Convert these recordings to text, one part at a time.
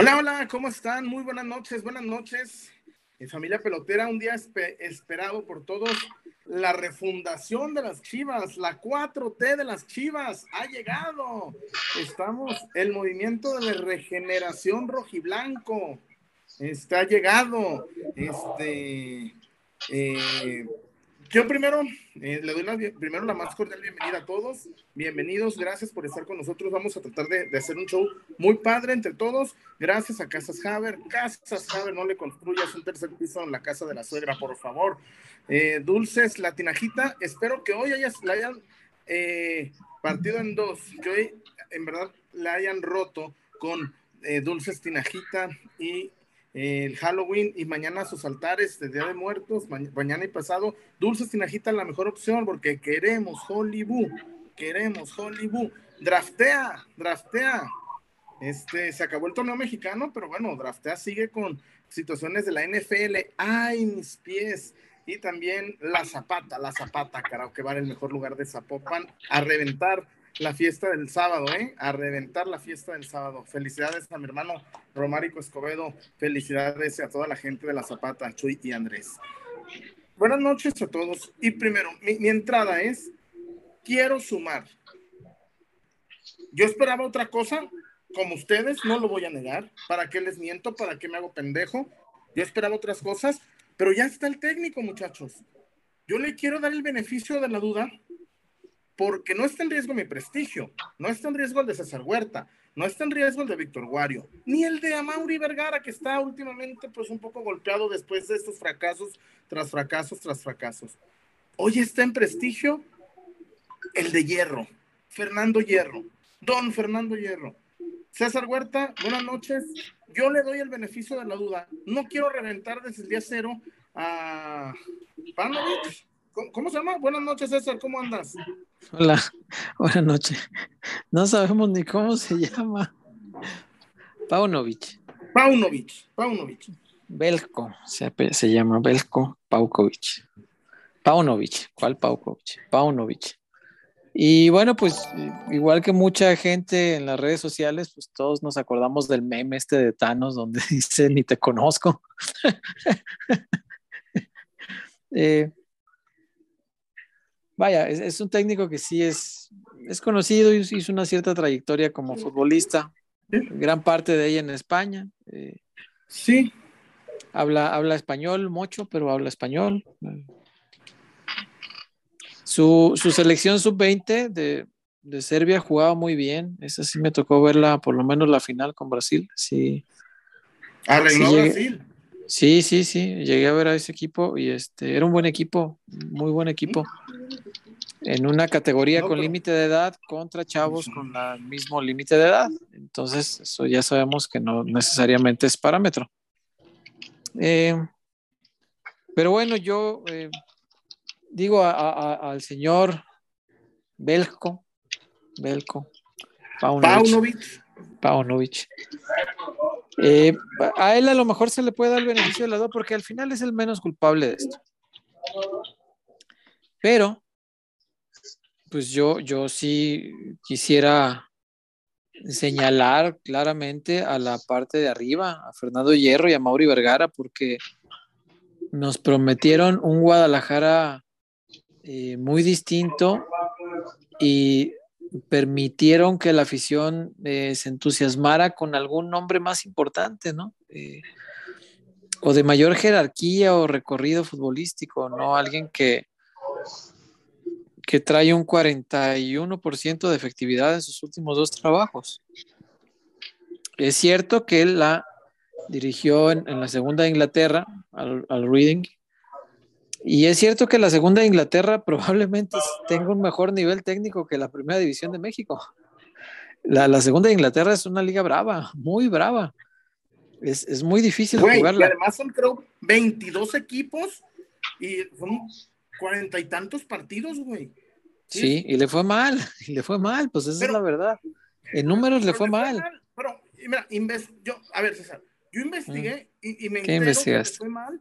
Hola, hola, ¿cómo están? Muy buenas noches, buenas noches. Familia pelotera, un día esperado por todos. La refundación de las Chivas, la 4T de las Chivas ha llegado. Estamos, el movimiento de regeneración rojiblanco está llegado. Este, eh, yo primero eh, le doy la, primero la más cordial bienvenida a todos. Bienvenidos, gracias por estar con nosotros. Vamos a tratar de, hacer un show muy padre entre todos. Gracias a Casas Haber. Casas Haber, no le construyas un tercer piso en la casa de la suegra, por favor. Eh, dulces, la tinajita. Espero que hoy hayas, la hayan eh, partido en dos, que hoy en verdad la hayan roto con dulces tinajita y el Halloween y mañana sus altares de Día de Muertos, mañana y pasado, Dulces Tinajita la mejor opción porque queremos Hollywood, queremos Hollywood, draftea, draftea. Este, se acabó el torneo mexicano, pero bueno, draftea sigue con situaciones de la NFL. Ay, mis pies. Y también la Zapata, la Zapata, carajo, que va en el mejor lugar de Zapopan a reventar la fiesta del sábado, ¿eh? A reventar la fiesta del sábado. Felicidades a mi hermano Romárico Escobedo. Felicidades a toda la gente de La Zapata, Chuy y Andrés. Buenas noches a todos. Y primero, mi, entrada es, quiero sumar. Yo esperaba otra cosa, como ustedes, no lo voy a negar. ¿Para qué les miento? ¿Para qué me hago pendejo? Yo esperaba otras cosas, pero ya está el técnico, muchachos. Yo le quiero dar el beneficio de la duda porque no está en riesgo mi prestigio, no está en riesgo el de César Huerta, no está en riesgo el de Víctor Guario, ni el de Amaury Vergara, que está últimamente pues un poco golpeado después de estos fracasos tras fracasos tras fracasos. Hoy está en prestigio el de Hierro, Fernando Hierro, don Fernando Hierro. César Huerta, buenas noches. Yo le doy el beneficio de la duda. No quiero reventar desde el día cero a Panovich, ¿Cómo, se llama? Buenas noches, César, ¿cómo andas? Hola, buenas noches. No sabemos ni cómo se llama. Paunovic. Paunovic, Paunovic. Belko, se, se llama Belko Paukovic. Paunovic, ¿cuál Paukovic? Paunovic. Y bueno, pues igual que mucha gente en las redes sociales, pues todos nos acordamos del meme este de Thanos donde dice ni te conozco. eh, vaya, es, un técnico que sí es, es conocido y hizo una cierta trayectoria como futbolista, gran parte de ella en España. Eh, sí. Habla, habla español mucho, pero habla español. Su, selección sub-20 de, Serbia jugaba muy bien. Esa sí me tocó verla, por lo menos la final con Brasil. Sí. Arregló Brasil. Sí, sí, sí, llegué a ver a ese equipo y este era un buen equipo, muy buen equipo. En una categoría con límite de edad contra chavos con el mismo límite de edad. Entonces, eso ya sabemos que no necesariamente es parámetro. Eh, pero bueno, yo eh, digo al señor Belko, Belko, Paunovic. Paunovic. Eh, a él a lo mejor se le puede dar el beneficio de la duda porque al final es el menos culpable de esto. Pero, pues yo, yo sí quisiera señalar claramente a la parte de arriba, a Fernando Hierro y a Mauri Vergara, porque nos prometieron un Guadalajara eh, muy distinto y permitieron que la afición eh, se entusiasmara con algún nombre más importante, ¿no? Eh, o de mayor jerarquía o recorrido futbolístico, ¿no? Alguien que, que trae un 41% de efectividad en sus últimos dos trabajos. Es cierto que él la dirigió en, la segunda de Inglaterra, al, al Reading, y es cierto que la segunda de Inglaterra probablemente tenga un mejor nivel técnico que la primera división de México. La, segunda de Inglaterra es una liga brava, muy brava. Es, muy difícil jugarla. Y además son, creo, 22 equipos y son cuarenta y tantos partidos, güey. Sí, y le fue mal, y le fue mal, pues esa es la verdad. En números le fue, mal. Pero, mira, yo, a ver, César, yo investigué mm. y, me enteré que le fue mal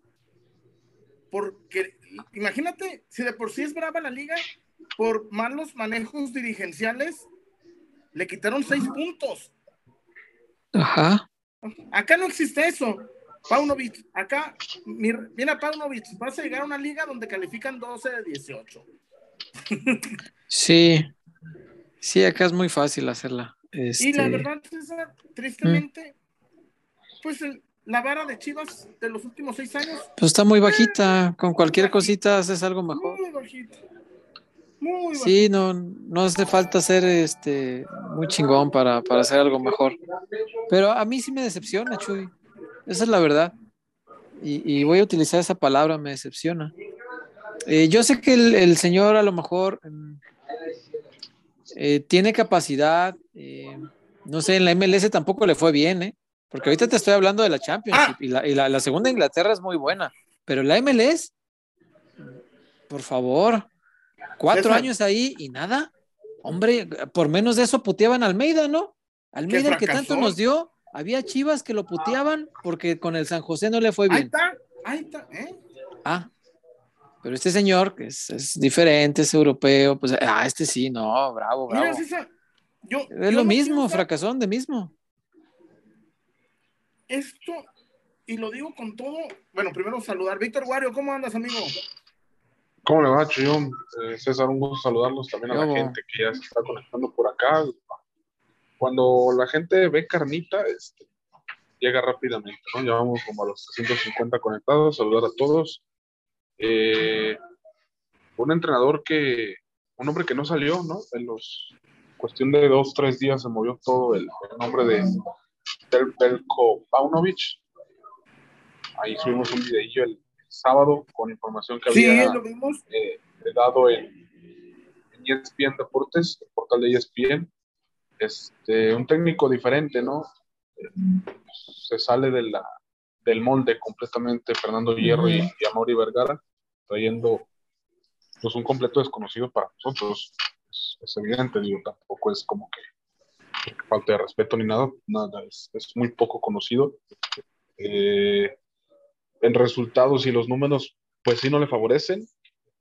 porque imagínate, si de por sí es brava la liga, por malos manejos dirigenciales, le quitaron seis puntos. Ajá. Acá no existe eso. Paunovic, acá, mira Paunovic, vas a llegar a una liga donde califican 12 de 18. Sí, sí, acá es muy fácil hacerla. Y la este, verdad, César, tristemente, pues la vara de Chivas de los últimos seis años. Pues está muy bajita, con cualquier cosita haces algo mejor. Muy bajita. Muy sí, no, no hace falta ser este muy chingón para, para hacer algo mejor. Pero a mí sí me decepciona, Chuy. Esa es la verdad. Y, voy a utilizar esa palabra, me decepciona. Eh, yo sé que el, señor a lo mejor mm, eh, tiene capacidad, eh, no sé, en la MLS tampoco le fue bien, ¿eh? Porque ahorita te estoy hablando de la Championship ah. y, la, y la, segunda Inglaterra es muy buena, pero la MLS, por favor, cuatro años ahí y nada. Hombre, por menos de eso puteaban a Almeida, ¿no? Almeida que tanto nos dio, había chivas que lo puteaban porque con el San José no le fue bien. Ahí está, ahí está, ¿eh? Ah, pero este señor, que es, diferente, es europeo, pues, ah, este sí, no, bravo, bravo. es lo mismo, fracasón de mismo. Esto, y lo digo con todo, bueno, primero saludar. Víctor Wario, ¿cómo andas, amigo? ¿Cómo le va, Chuyón? Eh, César, un gusto saludarlos también a la gente que ya se está conectando por acá cuando la gente ve carnita, este, llega rápidamente, ¿no? Llevamos como a los 350 conectados, saludar a todos. Eh, un entrenador que, un hombre que no salió, ¿no? En los, cuestión de dos, tres días se movió todo el, nombre de del Belko Paunovic. Ahí subimos un videillo el, sábado con información que había eh, dado en, en ESPN Deportes, el portal de ESPN este, un técnico diferente, ¿no? Se sale de la, del molde completamente Fernando Hierro y, y Amaury Vergara, trayendo pues un completo desconocido para nosotros. Es, evidente, digo, tampoco es como que, falta de respeto ni nada, nada, es, muy poco conocido. Eh, en resultados y los números, pues sí no le favorecen,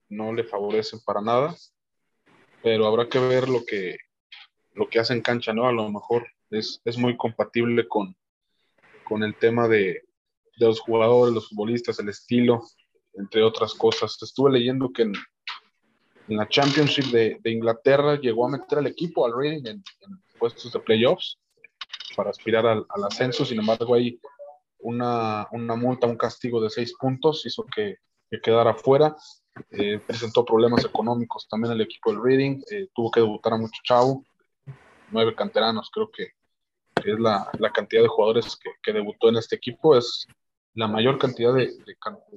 no le favorecen para nada, pero habrá que ver lo que, lo que hace en cancha, ¿no? A lo mejor es, muy compatible con, con el tema de, los jugadores, los futbolistas, el estilo, entre otras cosas. Estuve leyendo que en, la Championship de, Inglaterra llegó a meter al equipo, al Reading, en, puestos de playoffs para aspirar al, ascenso. Sin embargo, hay una, multa, un castigo de seis puntos, hizo que, quedara fuera. Eh, presentó problemas económicos también el equipo del Reading, eh, tuvo que debutar a mucho chavo nueve canteranos, creo que es la, cantidad de jugadores que, debutó en este equipo, es la mayor cantidad de,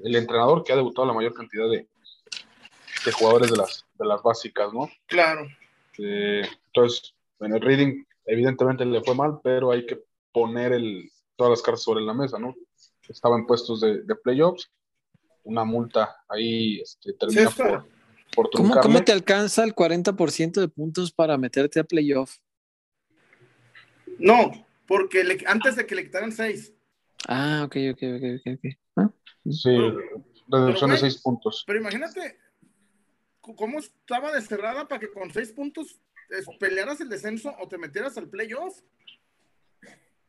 el entrenador que ha debutado la mayor cantidad de, de jugadores de las, de las básicas, ¿no? Claro. Eh, entonces, en el reading evidentemente le fue mal, pero hay que poner el, todas las cartas sobre la mesa, ¿no? Estaba en puestos de, playoffs, una multa ahí este, termina por, por ¿Cómo, ¿Cómo, te alcanza el 40% de puntos para meterte a playoff? No, porque antes de que le quitaran seis. Ah, ok, ok, ok, ok. okay. ¿Ah? Sí, reducción de seis puntos. Pero imagínate cómo estaba desterrada para que con seis puntos pelearas el descenso o te metieras al playoff.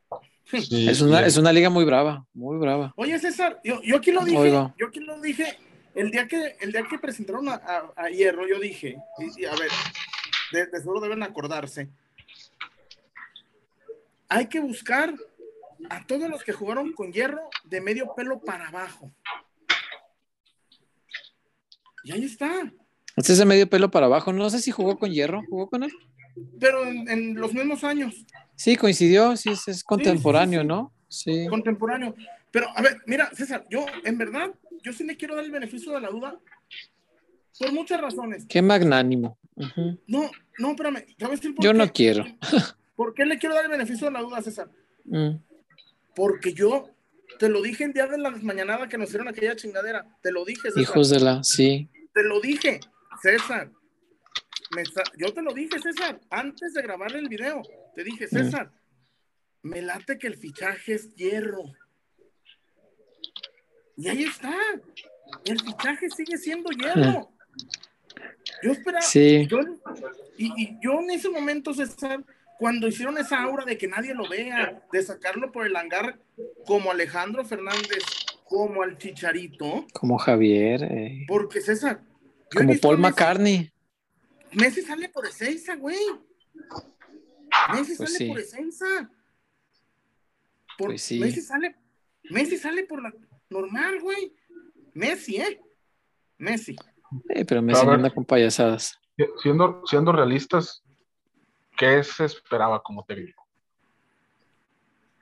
es, una, es una liga muy brava, muy brava. Oye, César, yo, yo aquí lo dije, yo aquí lo dije, el día que, el día que presentaron a, Hierro, yo dije, y, a ver, de, de seguro deben acordarse, hay que buscar a todos los que jugaron con hierro de medio pelo para abajo. Y ahí está. Es de medio pelo para abajo. No sé si jugó con hierro. ¿Jugó con él? Pero en, los mismos años. Sí, coincidió. Sí, es, contemporáneo, ¿no? Sí. Contemporáneo. Pero, a ver, mira, César, yo, en verdad, yo sí le quiero dar el beneficio de la duda por muchas razones. Qué magnánimo. No, no, espérame. Yo no quiero. ¿Por qué le quiero dar el beneficio de la duda, César? Mm. Porque yo te lo dije el día de la mañanada que nos hicieron aquella chingadera. Te lo dije, César. Hijos de la, sí. Te lo dije, César. yo te lo dije, César, antes de grabar el video. Te dije, mm. César, me late que el fichaje es hierro. Y ahí está. El fichaje sigue siendo hierro. Yo esperaba. Sí. y, y yo en ese momento, César, cuando hicieron esa aura de que nadie lo vea, de sacarlo por el hangar como Alejandro Fernández, como al Chicharito. Como Javier. Eh. Porque César. Como Paul McCartney. Messi sale por esencia, güey. Messi pues sale por esencia. pues sí. Messi sale, Messi sale por la normal, güey. Messi, ¿eh? Messi. Eh, pero Messi no anda con payasadas. Siendo, siendo realistas, ¿qué se esperaba como técnico?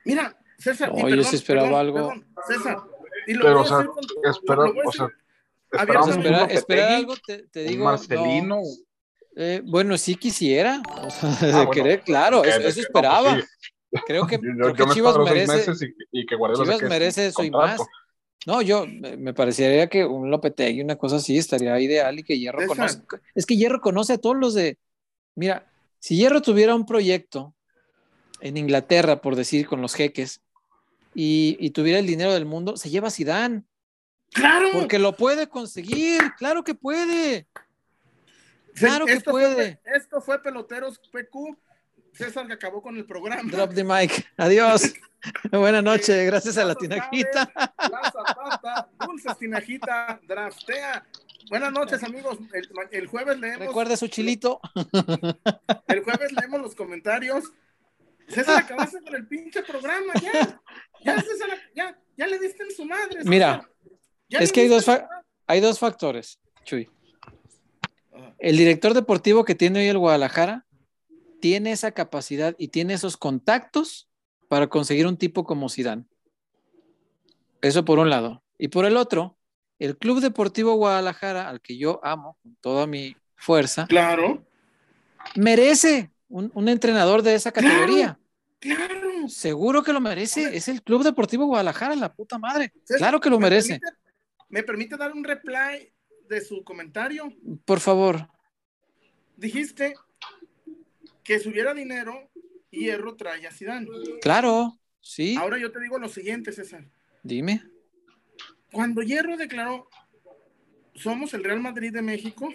Mira, César. No, yo sí esperaba algo. César. Y lo pero, o sea, espera, o sea, algo, te, te digo. Marcelino. Eh, bueno, sí quisiera. O sea, ah, de querer, claro, eso, eso esperaba. Pues creo que, yo, creo que Chivas merece. Y, y que Chivas merece eso y más. No, yo me parecería que un Lopetegui, una cosa así, estaría ideal y que Hierro conoce. Es que Hierro conoce a todos los de. Mira, si Hierro tuviera un proyecto en Inglaterra, por decir, con los jeques, y, tuviera el dinero del mundo, se lleva a Zidane. Claro. Porque lo puede conseguir, claro que puede. Claro que puede. esto fue Peloteros PQ. César que acabó con el programa. Drop the mic. Adiós. Buenas noches. Gracias a la Tinajita. La Zapata, Dulce Tinajita, draftea. Buenas noches, amigos. El, jueves leemos. Recuerda su chilito. Los comentarios. César, acabaste con el pinche programa, ya. Ya, César, ya, ya le diste en su madre. Mira, es que hay dos, hay dos factores, Chuy. El director deportivo que tiene hoy el Guadalajara tiene esa capacidad y tiene esos contactos para conseguir un tipo como Sidán. Eso por un lado. Y por el otro, el Club Deportivo Guadalajara, al que yo amo con toda mi fuerza, claro, merece un, entrenador de esa categoría. Claro, Seguro que lo merece. Es el Club Deportivo Guadalajara, la puta madre. Claro que lo merece. ¿Me permite dar un reply de su comentario? Por favor. Dijiste que si hubiera dinero, Hierro trae a Zidane. Claro, sí. Ahora yo te digo lo siguiente, César. Dime. Cuando Hierro declaró, somos el Real Madrid de México,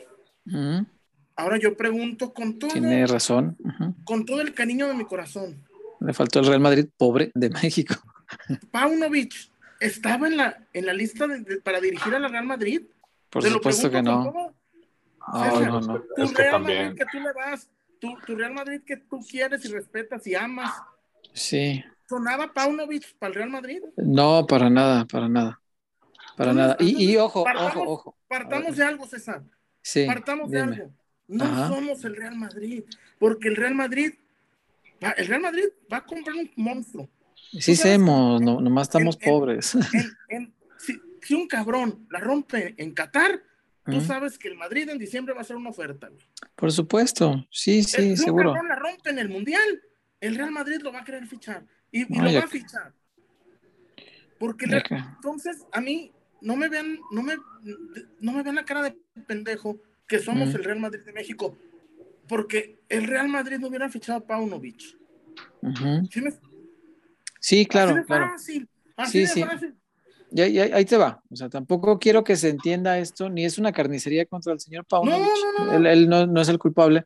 ahora yo pregunto con todo... Tiene razón. Con todo el cariño de mi corazón. Le faltó el Real Madrid pobre de México. Paunovic estaba en la, en la lista para dirigir a la Real Madrid. Por supuesto que no. No, no, no. Tu Real Madrid que tú le vas, tu, Real Madrid que tú quieres y respetas y amas. Sí. ¿Sonaba Paunovic para el Real Madrid? No, para nada, para nada. Para nada. Y, ojo, ojo, ojo. Partamos de algo, César. Sí. Partamos de algo. No somos el Real Madrid, porque el Real Madrid, el Real Madrid va a comprar un monstruo. Sí, somos, no, nomás estamos pobres. si, un cabrón la rompe en Qatar, tú sabes que el Madrid en diciembre va a hacer una oferta. Por supuesto, sí, sí, seguro. Si un cabrón la rompe en el Mundial, el Real Madrid lo va a querer fichar. Y, lo va a fichar. Porque entonces a mí no me vean, no me, no me vean la cara de pendejo que somos el Real Madrid de México. Porque el Real Madrid no hubiera fichado a Paunovic. ¿Sí, claro, claro. sí, sí. Ya, ahí te va. O sea, tampoco quiero que se entienda esto, ni es una carnicería contra el señor Paunovic. No, no, no. Él, no, es el culpable.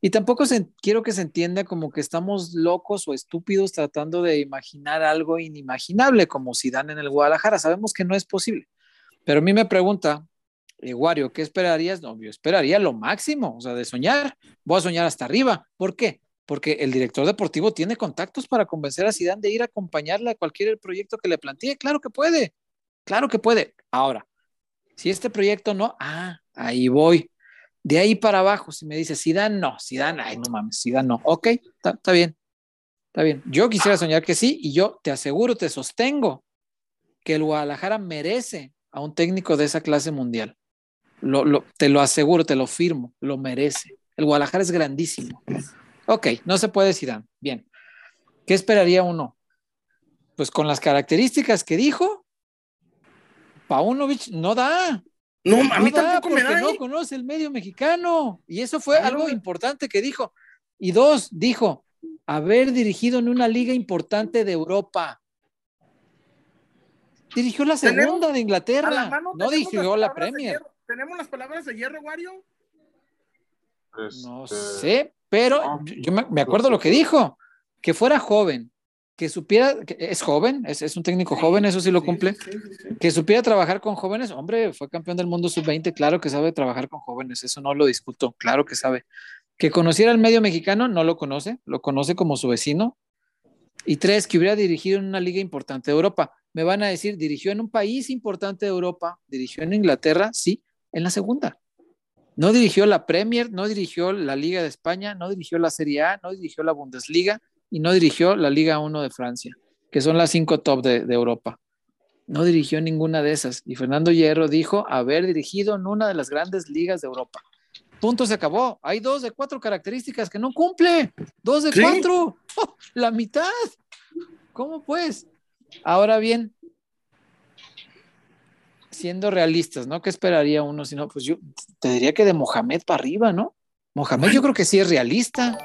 Y tampoco quiero que se entienda como que estamos locos o estúpidos tratando de imaginar algo inimaginable como si dan en el Guadalajara. Sabemos que no es posible. Pero a mí me pregunta, eh, ¿qué esperarías? No, yo esperaría lo máximo, o sea, de soñar. Voy a soñar hasta arriba. ¿Por qué? Porque el director deportivo tiene contactos para convencer a Zidane de ir a acompañarle a cualquier proyecto que le plantee. Claro que puede, claro que puede. Ahora, si este proyecto no, ah, ahí voy. De ahí para abajo, si me dice Zidane, no, Zidane, ay, no mames, Zidane no. Ok, está bien, está bien. Yo quisiera soñar que sí y yo te aseguro, te sostengo que el Guadalajara merece a un técnico de esa clase mundial. Lo, te lo aseguro, te lo firmo, lo merece. El Guadalajara es grandísimo. Ok, no se puede Zidane. Bien. ¿Qué esperaría uno? Pues con las características que dijo, Paunovic no da. No, a mí tampoco me da. No ¿eh? conoce el medio mexicano. Y eso fue algo importante que dijo. Y dos, dijo, haber dirigido en una liga importante de Europa. Dirigió la segunda de Inglaterra. no dirigió la Premier. ¿Tenemos las palabras de hierro, Wario? No este, sé, pero yo me, acuerdo lo que dijo, que fuera joven, que supiera, que es joven, es, un técnico joven, eso sí lo cumple, que supiera trabajar con jóvenes, hombre, fue campeón del mundo sub-20, claro que sabe trabajar con jóvenes, eso no lo discuto, claro que sabe. Que conociera el medio mexicano, no lo conoce, lo conoce como su vecino. Y tres, que hubiera dirigido en una liga importante de Europa. Me van a decir, dirigió en un país importante de Europa, dirigió en Inglaterra, sí, en la segunda. No dirigió la Premier, no dirigió la Liga de España, no dirigió la Serie A, no dirigió la Bundesliga y no dirigió la Liga 1 de Francia, que son las cinco top de, Europa. No dirigió ninguna de esas. Y Fernando Hierro dijo haber dirigido en una de las grandes ligas de Europa. Punto, se acabó. Hay dos de cuatro características que no cumple. Dos de cuatro. ¡Oh! la mitad. ¿Cómo pues? Ahora bien, siendo realistas, ¿no? ¿Qué esperaría uno? Si no, pues yo te diría que de Mohamed para arriba, ¿no? Mohamed yo creo que sí es realista.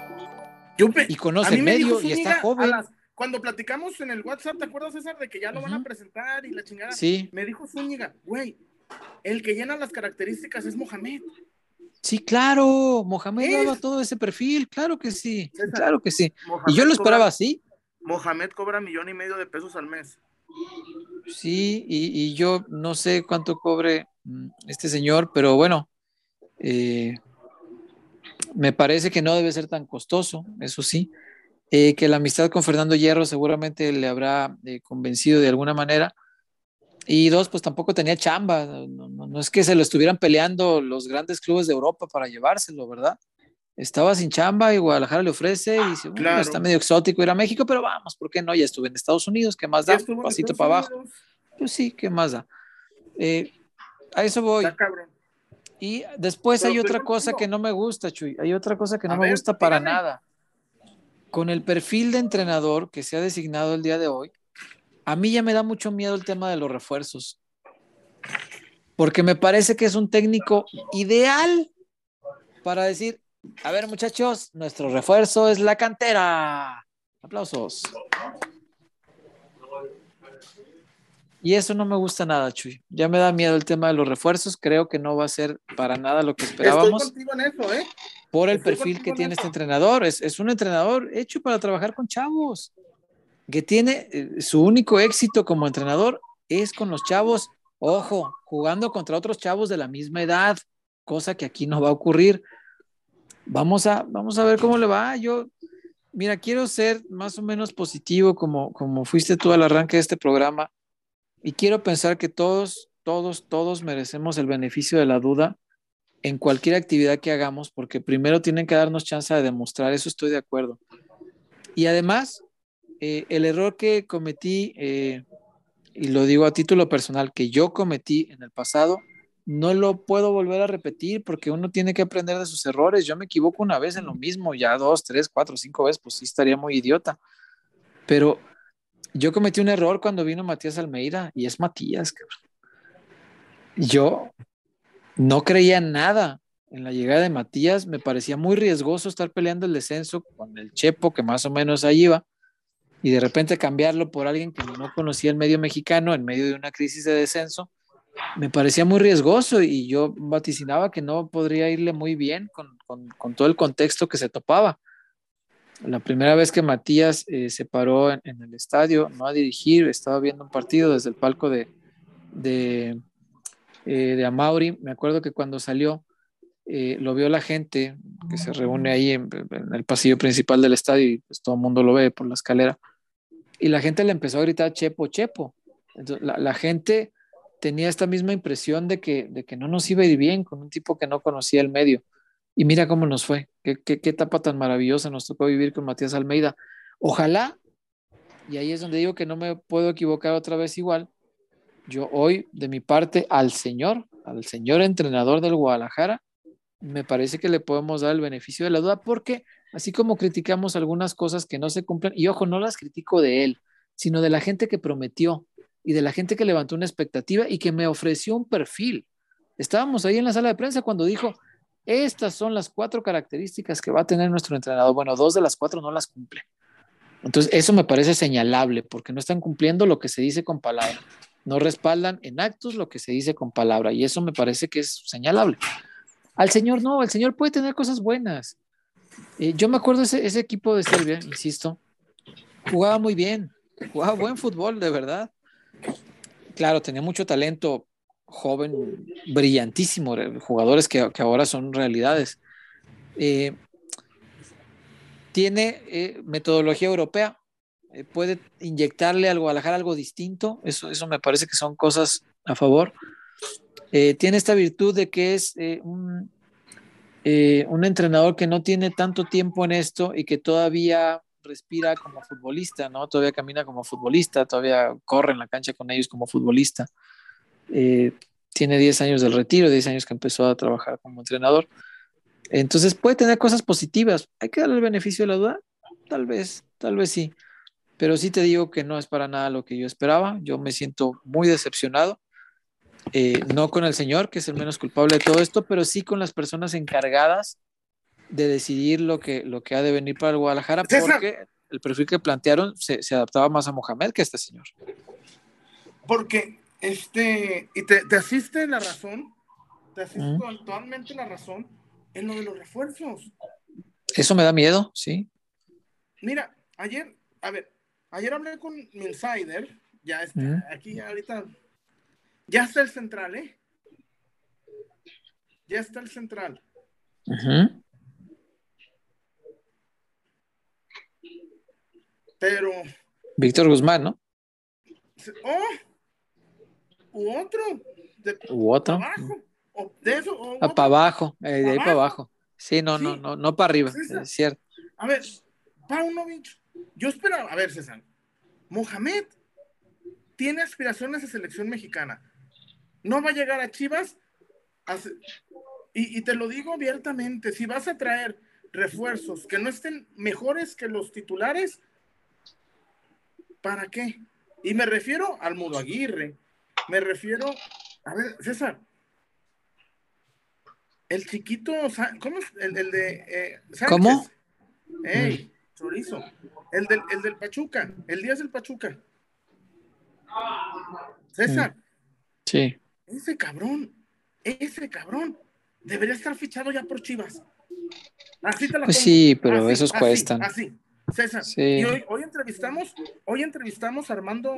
y conoce el medio y está joven. cuando platicamos en el WhatsApp, ¿te acuerdas, César, de que ya lo van a presentar y la chingada? Sí. Me dijo Zúñiga, güey, el que llena las características es Mohamed. Sí, claro, Mohamed daba todo ese perfil, claro que sí, claro que sí. y yo lo esperaba así. Mohamed cobra millón y medio de pesos al mes. Sí, y, yo no sé cuánto cobre mm, este señor, pero bueno, eh, me parece que no debe ser tan costoso, eso sí. Eh, que la amistad con Fernando Hierro seguramente le habrá eh, convencido de alguna manera. Y dos, pues tampoco tenía chamba, no, es que se lo estuvieran peleando los grandes clubes de Europa para llevárselo, ¿verdad? Estaba sin chamba y Guadalajara le ofrece y dice, bueno, está medio exótico ir a México, pero vamos, ¿por qué no? Ya estuve en Estados Unidos, ¿qué más da? Un pasito para abajo. Pues sí, ¿qué más da? Eh, a eso voy. Y después hay otra cosa que no me gusta, Chuy. Hay otra cosa que no me gusta para nada. Con el perfil de entrenador que se ha designado el día de hoy, a mí ya me da mucho miedo el tema de los refuerzos. Porque me parece que es un técnico ideal para decir, a ver, muchachos, nuestro refuerzo es la cantera. Aplausos. Y eso no me gusta nada, Chuy. Ya me da miedo el tema de los refuerzos. Creo que no va a ser para nada lo que esperábamos. Estoy contigo en eso, ¿eh? Por el perfil que tiene este entrenador. Es, es, un entrenador hecho para trabajar con chavos. Que tiene eh, su único éxito como entrenador es con los chavos. Ojo, jugando contra otros chavos de la misma edad, cosa que aquí no va a ocurrir. Vamos a, vamos a ver cómo le va. Yo, mira, quiero ser más o menos positivo como, como fuiste tú al arranque de este programa y quiero pensar que todos, todos, todos merecemos el beneficio de la duda en cualquier actividad que hagamos, porque primero tienen que darnos chance de demostrar, eso estoy de acuerdo. Y además, eh, el error que cometí, eh, y lo digo a título personal, que yo cometí en el pasado, no lo puedo volver a repetir porque uno tiene que aprender de sus errores. Yo me equivoco una vez en lo mismo, ya dos, tres, cuatro, cinco veces, pues sí estaría muy idiota. Pero yo cometí un error cuando vino Matías Almeida y es Matías. Yo no creía nada en la llegada de Matías. Me parecía muy riesgoso estar peleando el descenso con el Chepo, que más o menos ahí iba, y de repente cambiarlo por alguien que no conocía el medio mexicano en medio de una crisis de descenso me parecía muy riesgoso y yo vaticinaba que no podría irle muy bien con, con, todo el contexto que se topaba. La primera vez que Matías eh, se paró en, el estadio, no a dirigir, estaba viendo un partido desde el palco de, de, eh, de Amauri. Me acuerdo que cuando salió, eh, lo vio la gente que se reúne ahí en, el pasillo principal del estadio y pues todo el mundo lo ve por la escalera. Y la gente le empezó a gritar Chepo, Chepo. Entonces, la, la gente tenía esta misma impresión de que, de que no nos iba a ir bien con un tipo que no conocía el medio. Y mira cómo nos fue, qué, qué, qué etapa tan maravillosa nos tocó vivir con Matías Almeida. Ojalá, y ahí es donde digo que no me puedo equivocar otra vez igual, yo hoy de mi parte al señor, al señor entrenador del Guadalajara, me parece que le podemos dar el beneficio de la duda porque así como criticamos algunas cosas que no se cumplen, y ojo, no las critico de él, sino de la gente que prometió, y de la gente que levantó una expectativa y que me ofreció un perfil. Estábamos ahí en la sala de prensa cuando dijo, estas son las cuatro características que va a tener nuestro entrenador. Bueno, dos de las cuatro no las cumple. Entonces, eso me parece señalable porque no están cumpliendo lo que se dice con palabra. No respaldan en actos lo que se dice con palabra y eso me parece que es señalable. Al Señor no, el Señor puede tener cosas buenas. Eh, yo me acuerdo ese, ese equipo de Serbia, insisto, jugaba muy bien, jugaba buen fútbol, de verdad. Claro, tenía mucho talento joven, brillantísimo, jugadores que, ahora son realidades. Eh, tiene eh, metodología europea, eh, puede inyectarle al Guadalajara algo distinto, eso, eso me parece que son cosas a favor. tiene esta virtud de que es un entrenador que no tiene tanto tiempo en esto y que todavía respira como futbolista, ¿no? Todavía camina como futbolista, todavía corre en la cancha con ellos como futbolista. Eh, tiene 10 años del retiro, 10 años que empezó a trabajar como entrenador. Entonces puede tener cosas positivas. ¿Hay que darle el beneficio de la duda? Tal vez, tal vez sí. Pero sí te digo que no es para nada lo que yo esperaba. Yo me siento muy decepcionado. Eh, no con el señor, que es el menos culpable de todo esto, pero sí con las personas encargadas de decidir lo que, lo que ha de venir para el Guadalajara, porque el perfil que plantearon se, se adaptaba más a Mohamed que a este señor. Porque, este, y te, te asiste la razón, te asiste totalmente la razón en lo de los refuerzos. Eso me da miedo, sí. Mira, ayer, a ver, ayer hablé con mi insider, ya está, aquí ahorita, ya está el central, ¿eh? Ya está el central. Pero. Víctor Guzmán, ¿no? Oh, u otro. De, u otro. Abajo, o de eso, o ah, para abajo, eh, de ahí para abajo. Sí, no, no, no, no para arriba, es cierto. A ver, Paunovic, yo esperaba, a ver, César, Mohamed tiene aspiraciones de selección mexicana. No va a llegar a Chivas. y, y, te lo digo abiertamente, si vas a traer refuerzos que no estén mejores que los titulares, ¿Para qué? Y me refiero al Mudo Aguirre. Me refiero, a ver, César, el chiquito, ¿cómo es? El, de eh, ¿Cómo? Ey, chorizo. El del, el del Pachuca, el día del Pachuca. César. Sí. Ese cabrón, ese cabrón, debería estar fichado ya por Chivas. Así te la pues sí, pero esos cuestan. Así, César, y hoy, entrevistamos, hoy entrevistamos a Armando,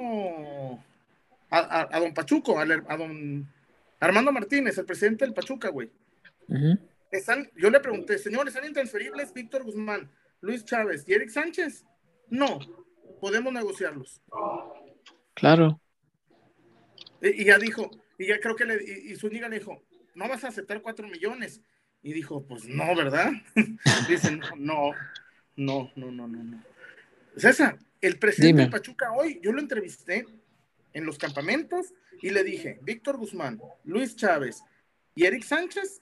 a, don Pachuco, a, don Armando Martínez, el presidente del Pachuca, güey. Están, yo le pregunté, señores, ¿están intransferibles Víctor Guzmán, Luis Chávez y Eric Sánchez? No, podemos negociarlos. Claro. Y, ya dijo, y ya creo que le, y, y Zúñiga le dijo, no vas a aceptar cuatro millones. Y dijo, pues no, ¿verdad? Dicen, no, no, no, no, no, no. César, el presidente de Pachuca hoy, yo lo entrevisté en los campamentos y le dije, Víctor Guzmán, Luis Chávez y Eric Sánchez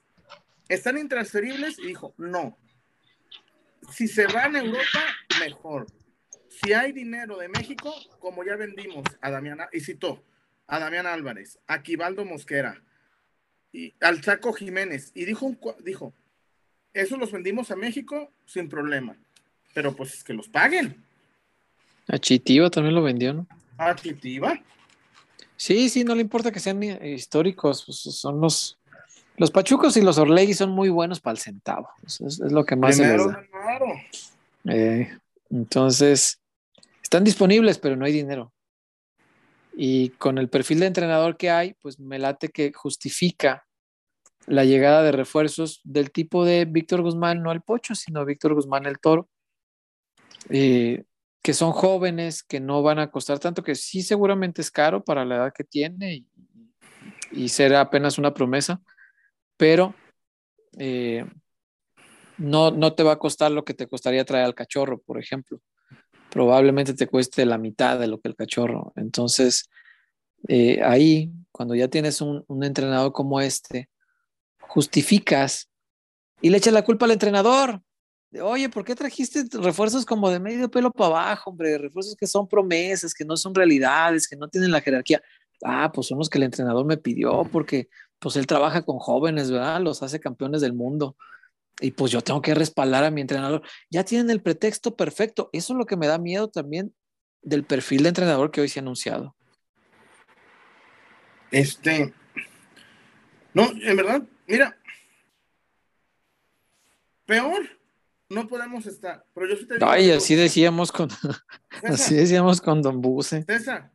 están intransferibles y dijo, no. Si se van a Europa, mejor. Si hay dinero de México, como ya vendimos a Damián, y citó a Damián Álvarez, a Quibaldo Mosquera, y al Chaco Jiménez, y dijo, dijo, eso los vendimos a México sin problema pero pues es que los paguen. A también lo vendió, ¿no? A. Sí, sí, no le importa que sean históricos, pues son los, los Pachucos y los Orlegui son muy buenos para el centavo. es, lo que más se les da. Eh, entonces, están disponibles, pero no hay dinero. Y con el perfil de entrenador que hay, pues me late que justifica la llegada de refuerzos del tipo de Víctor Guzmán, no el Pocho, sino Víctor Guzmán el Toro, eh, que son jóvenes, que no van a costar tanto, que sí seguramente es caro para la edad que tiene y, será apenas una promesa, pero eh, no, no te va a costar lo que te costaría traer al cachorro, por ejemplo. Probablemente te cueste la mitad de lo que el cachorro. Entonces, eh, ahí, cuando ya tienes un, un entrenador como este, justificas y le echas la culpa al entrenador. Oye, ¿por qué trajiste refuerzos como de medio pelo para abajo, hombre? Refuerzos que son promesas, que no son realidades, que no tienen la jerarquía. Ah, pues son los que el entrenador me pidió, porque pues él trabaja con jóvenes, ¿verdad? Los hace campeones del mundo. Y pues yo tengo que respaldar a mi entrenador. Ya tienen el pretexto perfecto. Eso es lo que me da miedo también del perfil de entrenador que hoy se ha anunciado. Este, no, en verdad, mira, peor no podemos estar. Pero yo sí te digo. Ay, así decíamos con, así decíamos con Don Buse. César,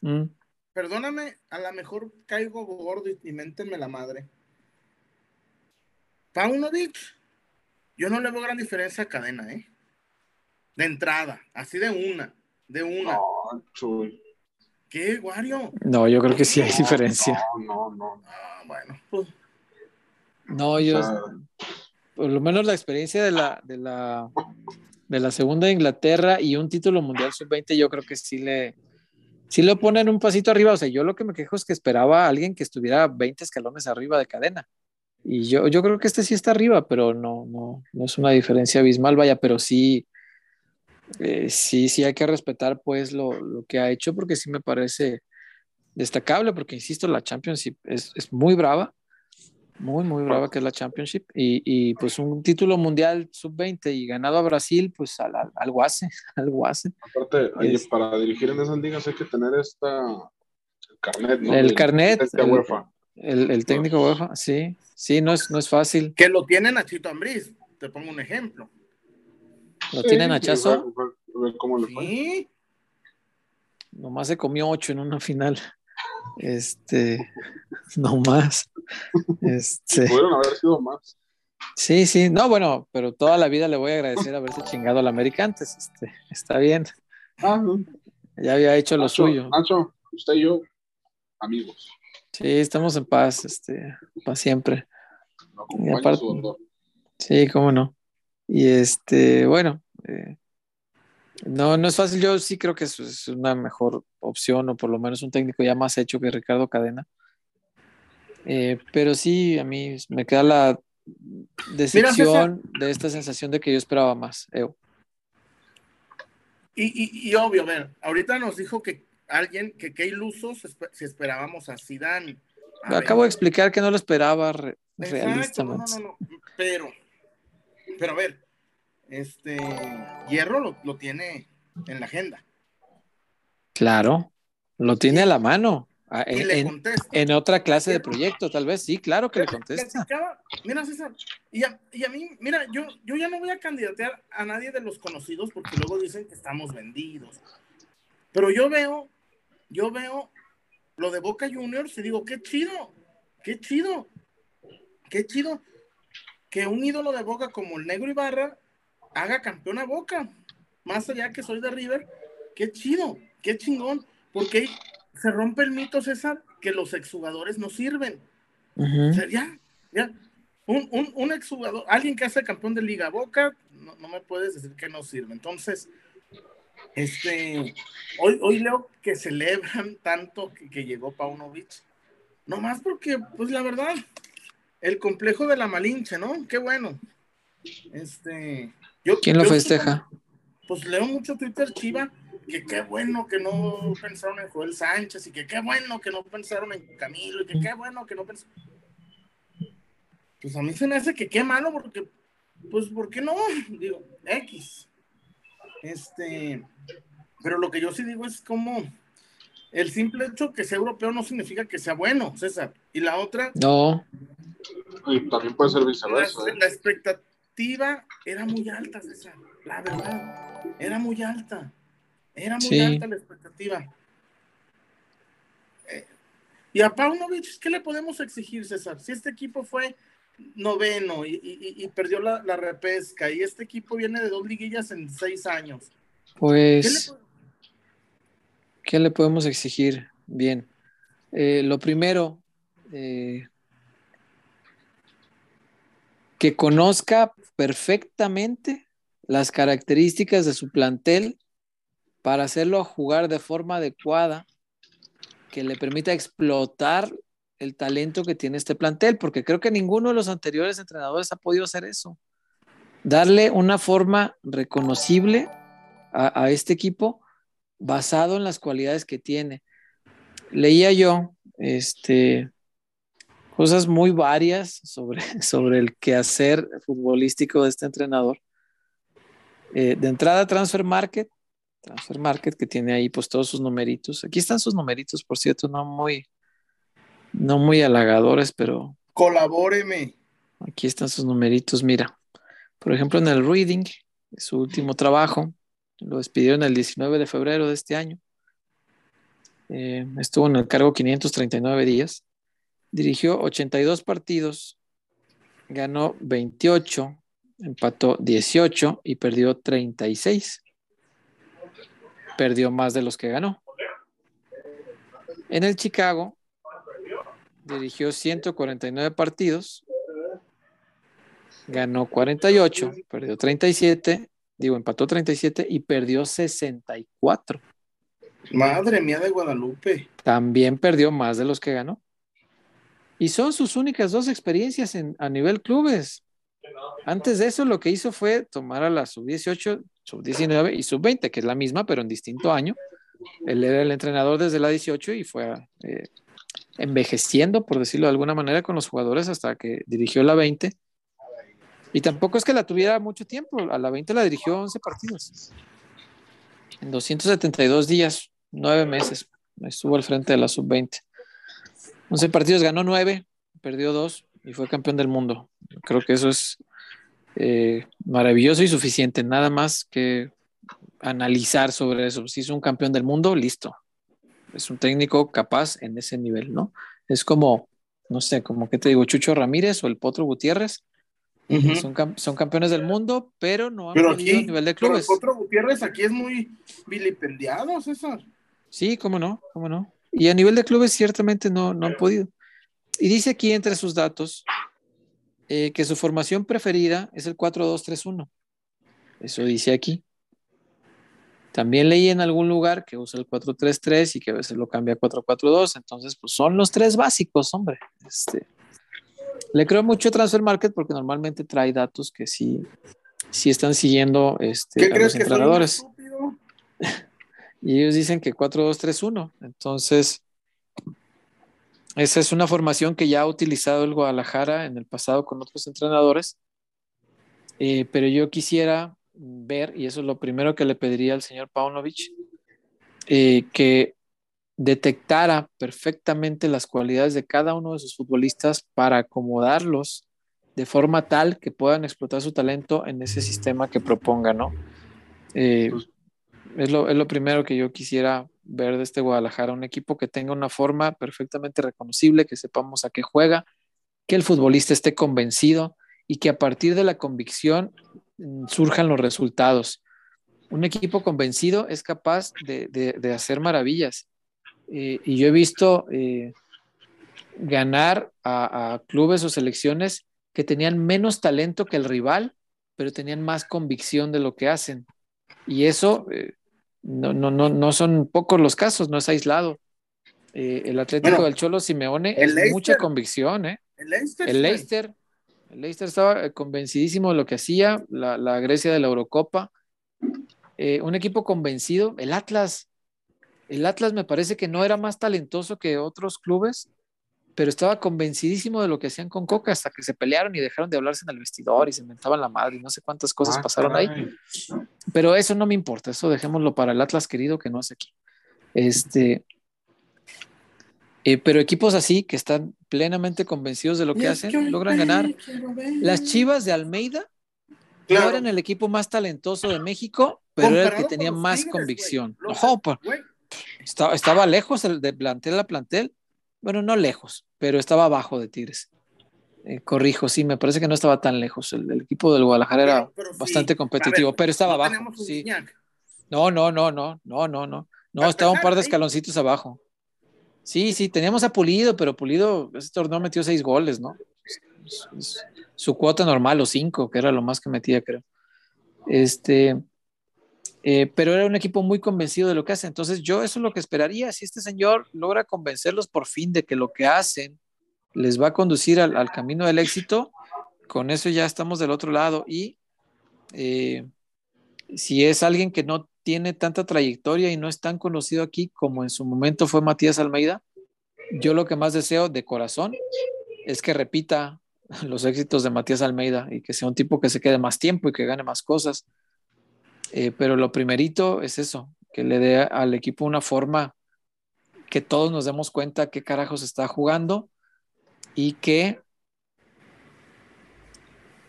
mm. perdóname, a lo mejor caigo gordo y, y méntenme la madre. Paunovic, yo no le veo gran diferencia a cadena, ¿eh? De entrada, así de una, de una. No, chuy. ¿Qué, Wario? No, yo creo que sí hay diferencia. No, no, no. Ah, bueno, pues. No, yo, por lo menos la experiencia de la, de la, de la segunda de Inglaterra y un título mundial sub-20, yo creo que sí le, sí lo ponen un pasito arriba. O sea, yo lo que me quejo es que esperaba a alguien que estuviera 20 escalones arriba de cadena. Y yo, yo creo que este sí está arriba, pero no, no, no es una diferencia abismal, vaya, pero sí, eh, sí, sí hay que respetar pues lo, lo, que ha hecho porque sí me parece destacable, porque insisto, la Championship es, es muy brava muy, muy brava que es la Championship. Y, y pues un título mundial sub-20 y ganado a Brasil, pues al, al, algo hace, algo hace. Aparte, es, para dirigir en esas ligas hay que tener esta el carnet, ¿no? El, el carnet. El, el, el, técnico uh, UEFA, sí, sí, no es, no es fácil. Que lo tienen a Chito Ambriz, te pongo un ejemplo. ¿Lo sí, tienen a Chazo? ¿Cómo le fue? Sí. Nomás se comió ocho en una final. Este, no más. Este, Pudieron haber sido más. Sí, sí, no, bueno, pero toda la vida le voy a agradecer haberse chingado al América antes. Este, está bien. Ah, no. Ya había hecho lo suyo. Nacho, usted y yo, amigos. Sí, estamos en paz, este, para siempre. Y aparte, sí, cómo no. Y este, bueno, eh, no, no es fácil. Yo sí creo que es, es una mejor opción, o por lo menos un técnico ya más hecho que Ricardo Cadena. Eh, pero sí, a mí me queda la decepción Mira, de esta sensación de que yo esperaba más. Ew. Y, y, y, obvio, a ver, ahorita nos dijo que alguien, que qué ilusos si esperábamos a Zidane. A Acabo ver. de explicar que no lo esperaba re realistamente. No, no, no, pero, pero a ver, este Hierro lo, lo tiene en la agenda. Claro, lo tiene a la mano. Y En, le contesta. en otra clase de proyecto, tal vez, sí, claro que le contesta. Mira, César, y a, y a mí, mira, yo, yo ya no voy a candidatear a nadie de los conocidos porque luego dicen que estamos vendidos. Pero yo veo, yo veo lo de Boca Juniors y digo, qué chido, qué chido, qué chido que un ídolo de Boca como el Negro Ibarra haga campeón a Boca. Más allá que soy de River, qué chido, qué chingón, porque se rompe el mito, César, que los exjugadores no sirven. O sea, ya, ya. Un, un, un exjugador, alguien que hace campeón de Liga Boca, no, no me puedes decir que no sirve. Entonces, este, hoy, hoy leo que celebran tanto que, que llegó Paunovic, nomás porque, pues la verdad, el complejo de la Malinche, ¿no? Qué bueno. Este, yo, ¿Quién lo yo- festeja? Pues leo mucho Twitter Chiva, que qué bueno que no pensaron en Joel Sánchez y que qué bueno que no pensaron en Camilo y que qué bueno que no pensaron. Pues a mí se me hace que qué malo porque, pues, ¿por qué no? Digo, X. Este, pero lo que yo sí digo es como el simple hecho que sea europeo no significa que sea bueno, César. Y la otra, No, Y también puede ser la, viceversa. ¿eh? la expectativa era muy alta, César, la verdad, era muy alta. Era muy Sí. alta la expectativa. Eh, y a Paunovic, ¿qué le podemos exigir, César? Si este equipo fue noveno y, y- y perdió la, la repesca y este equipo viene de dos liguillas en seis años, ¿qué le pues, ¿qué le podemos exigir? Bien. Eh, lo primero, eh, que conozca perfectamente las características de su plantel para hacerlo jugar de forma adecuada, que le permita explotar el talento que tiene este plantel, porque creo que ninguno de los anteriores entrenadores ha podido hacer eso. Darle una forma reconocible a, este equipo basado en las cualidades que tiene. Leía yo este, cosas muy varias sobre, sobre el quehacer futbolístico de este entrenador. Eh, de entrada, Transfer Market, Transfer Market que tiene ahí pues todos sus numeritos. Aquí están sus numeritos, por cierto, no muy, no muy halagadores, pero colabóreme. aquí están sus numeritos. Mira, Por ejemplo, en el Reading, su último trabajo, lo despidieron el 19 de febrero de este año. Eh, estuvo en el cargo 539 días. Dirigió 82 partidos, ganó 28, empató 18 y perdió 36. Perdió más de los que ganó. En el Chicago dirigió 149 partidos, ganó 48, perdió 37, digo, empató 37 y perdió 64. Madre mía de Guadalupe. También perdió más de los que ganó. Y son sus únicas dos experiencias en, a nivel clubes. Antes de eso, lo que hizo fue tomar a la sub-18, sub-19 y sub-20, que es la misma, pero en distinto año. Él era el entrenador desde la 18 y fue eh, envejeciendo, por decirlo de alguna manera, con los jugadores hasta que dirigió la 20. Y tampoco es que la tuviera mucho tiempo. A la 20 la dirigió 11 partidos. En 272 días, 9 meses, estuvo al frente de la sub-20. 11 partidos, ganó 9, perdió 2 y fue campeón del mundo. Creo que eso es eh, maravilloso y suficiente. Nada más que analizar sobre eso. Si es un campeón del mundo, listo. Es un técnico capaz en ese nivel, ¿no? Es como, no sé, como que te digo, Chucho Ramírez o el Potro Gutiérrez. son, campeones del mundo, pero no han pero aquí, a nivel de clubes. Pero el Potro Gutiérrez aquí es muy vilipendiado, César. Sí, cómo no, cómo no. Y a nivel de clubes ciertamente no, no han podido. Y dice aquí entre sus datos eh, que su formación preferida es el 4-2-3-1. Eso dice aquí. También leí en algún lugar que usa el 4-3-3 y que a veces lo cambia a 4-4-2. Entonces, pues son los tres básicos, hombre. Este, le creo mucho a Transfer Market porque normalmente trae datos que sí, sí están siguiendo este, a los entrenadores. Y ellos dicen que 4-2-3-1. Entonces, esa es una formación que ya ha utilizado el Guadalajara en el pasado con otros entrenadores. Eh, pero yo quisiera ver, y eso es lo primero que le pediría al señor Paunovic, eh, que detectara perfectamente las cualidades de cada uno de sus futbolistas para acomodarlos de forma tal que puedan explotar su talento en ese sistema que proponga, ¿no? Eh, es, lo, es lo primero que yo quisiera ver de este Guadalajara, un equipo que tenga una forma perfectamente reconocible, que sepamos a qué juega, que el futbolista esté convencido y que a partir de la convicción mm, surjan los resultados. Un equipo convencido es capaz de, hacer maravillas. Eh, y yo he visto eh, ganar a, clubes o selecciones que tenían menos talento que el rival, pero tenían más convicción de lo que hacen. Y eso eh, no, no, no, no son pocos los casos, no es aislado. Eh, el Atlético del Cholo Simeone es mucha convicción, ¿eh? El Leicester. El Leicester, el Leicester estaba eh, convencidísimo de lo que hacía, la, Grecia de la Eurocopa. Eh, un equipo convencido, el Atlas. El Atlas me parece que no era más talentoso que otros clubes, pero estaba convencidísimo de lo que hacían con Coca hasta que se pelearon y dejaron de hablarse en el vestidor y se inventaban la madre y no sé cuántas cosas ah, pasaron ahí. Pero eso no me importa, eso dejémoslo para el Atlas querido que no es aquí. Este, eh, pero equipos así que están plenamente convencidos de lo que hacen, logran ganar. Las Chivas de Almeida no eran el equipo más talentoso de México, pero era el que tenía más convicción. estaba, estaba lejos de plantel a plantel bueno, no lejos, pero estaba abajo de Tigres. Eh, corrijo, sí, me parece que no estaba tan lejos. El, equipo del Guadalajara era bastante competitivo, pero estaba abajo. Sí. No, no, no, no, no, no, no. No, estaba un par de escaloncitos abajo. Sí, sí, teníamos a Pulido, pero Pulido, ese torneo metió seis goles, ¿no? Su cuota normal, o cinco, que era lo más que metía, creo. Este, eh, pero era un equipo muy convencido de lo que hace. Entonces yo eso es lo que esperaría. Si este señor logra convencerlos por fin de que lo que hacen les va a conducir al, camino del éxito, con eso ya estamos del otro lado. Y eh, si es alguien que no tiene tanta trayectoria y no es tan conocido aquí como en su momento fue Matías Almeida, yo lo que más deseo de corazón es que repita los éxitos de Matías Almeida y que sea un tipo que se quede más tiempo y que gane más cosas eh, pero lo primerito es eso, que le dé al equipo una forma que todos nos demos cuenta qué carajos está jugando y que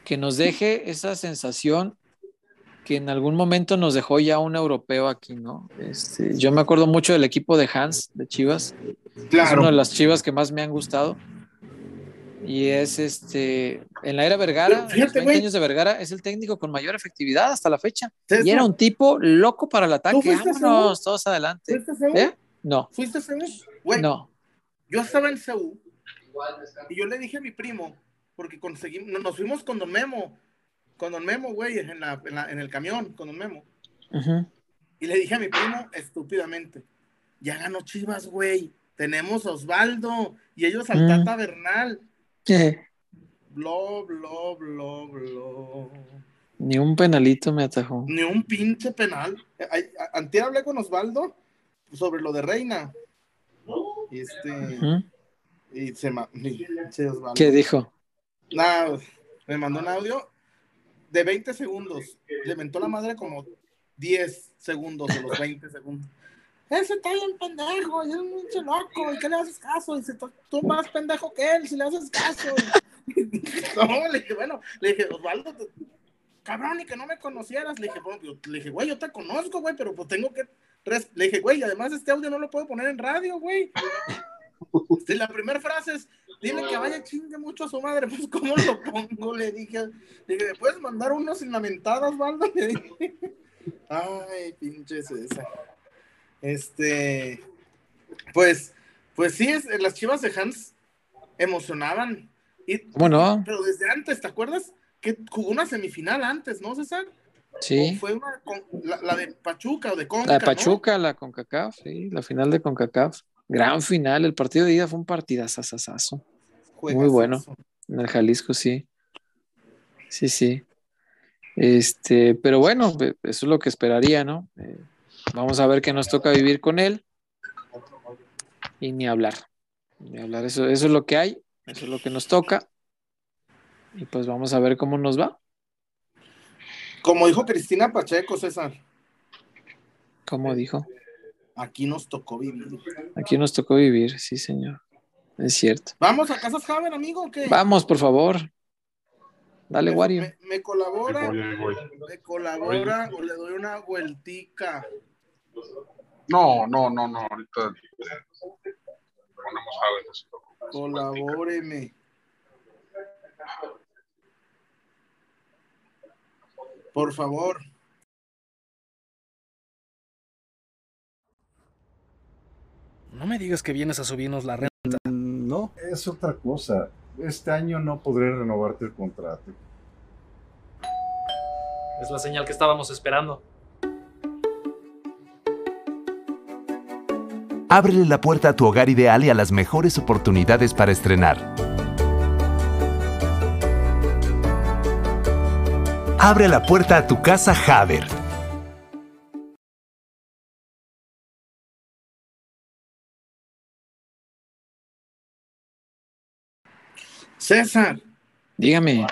que nos deje esa sensación que en algún momento nos dejó ya un europeo aquí, ¿no? Este, yo me acuerdo mucho del equipo de Hans, de Chivas. Es una de las Chivas que más me han gustado. Y es este, en la era Vergara, los 20 años de Vergara, es el técnico con mayor efectividad hasta la fecha. y era un tipo loco para el ataque. Vámonos, todos adelante. ¿Fuiste a Seúl? ¿Eh? No. ¿Fuiste a Seúl? No. yo estaba en Seúl y yo le dije a mi primo, porque conseguimos, nos fuimos con Don Memo, con Don Memo, güey, en, la, en, la- en el camión, con Don Memo. Y le dije a mi primo, estúpidamente, ya ganó Chivas, güey. Tenemos a Osvaldo y ellos al Mm. Tata Bernal. Blo, blo, blo, blo. Ni un penalito me atajó. Ni un pinche penal. Eh, Antier hablé con Osvaldo sobre lo de Reina. Y este, y se ma- Osvaldo. ¿Qué dijo? Nada, me mandó un audio de 20 segundos. Le mentó la madre como 10 segundos de los 20 segundos. Ese está bien pendejo, y es un pinche loco, ¿y qué le haces caso? Dice, tú más pendejo que él, si le haces caso. no, le dije, bueno, le dije, Osvaldo, cabrón, y que no me conocieras. Le dije, bueno, le dije, güey, yo te conozco, güey, pero pues tengo que. res-". Le dije, güey, además este audio no lo puedo poner en radio, güey. La primera frase es, dile que vaya chingue mucho a su madre, pues ¿cómo lo pongo? Le dije, le dije, ¿me puedes mandar uno sin lamentadas, Valdo? Le dije, ay, pinche César. Este, pues, pues sí, es, las chivas de Hans emocionaban. Y, ¿Cómo no? Pero desde antes, ¿te acuerdas? Que jugó una semifinal antes, ¿no, César? Sí. O Fue una, con- la, la de Pachuca o de Conca, La de ¿no? Pachuca, la CONCACAF, sí, la final de CONCACAF. Gran final, el partido de ida fue un partidazazazazo. Muy bueno. En el Jalisco, sí. Sí, sí. Este, pero bueno, eso es lo que esperaría, ¿no? Eh, vamos a ver qué nos toca vivir con él. Y ni hablar. Ni hablar. Eso, eso es lo que hay, eso es lo que nos toca. Y pues vamos a ver cómo nos va. Como dijo Cristina Pacheco, César, Como dijo. aquí nos tocó vivir. Aquí nos tocó vivir, sí, señor. Es cierto. ¿Vamos a Casas Javier, amigo, o qué? Vamos, por favor. Dale, Wario. Me, colabora, voy, ahí voy. me colabora o le doy una vueltica. No, no, no, no. Ahorita ponemos. Colabóreme. Por favor. No me digas que vienes a subirnos la renta. No, es otra cosa. Este año no podré renovarte el contrato. Es la señal que estábamos esperando. Ábrele la puerta a tu hogar ideal y a las mejores oportunidades para estrenar. Abre la puerta a tu casa Haber. César, Dígame.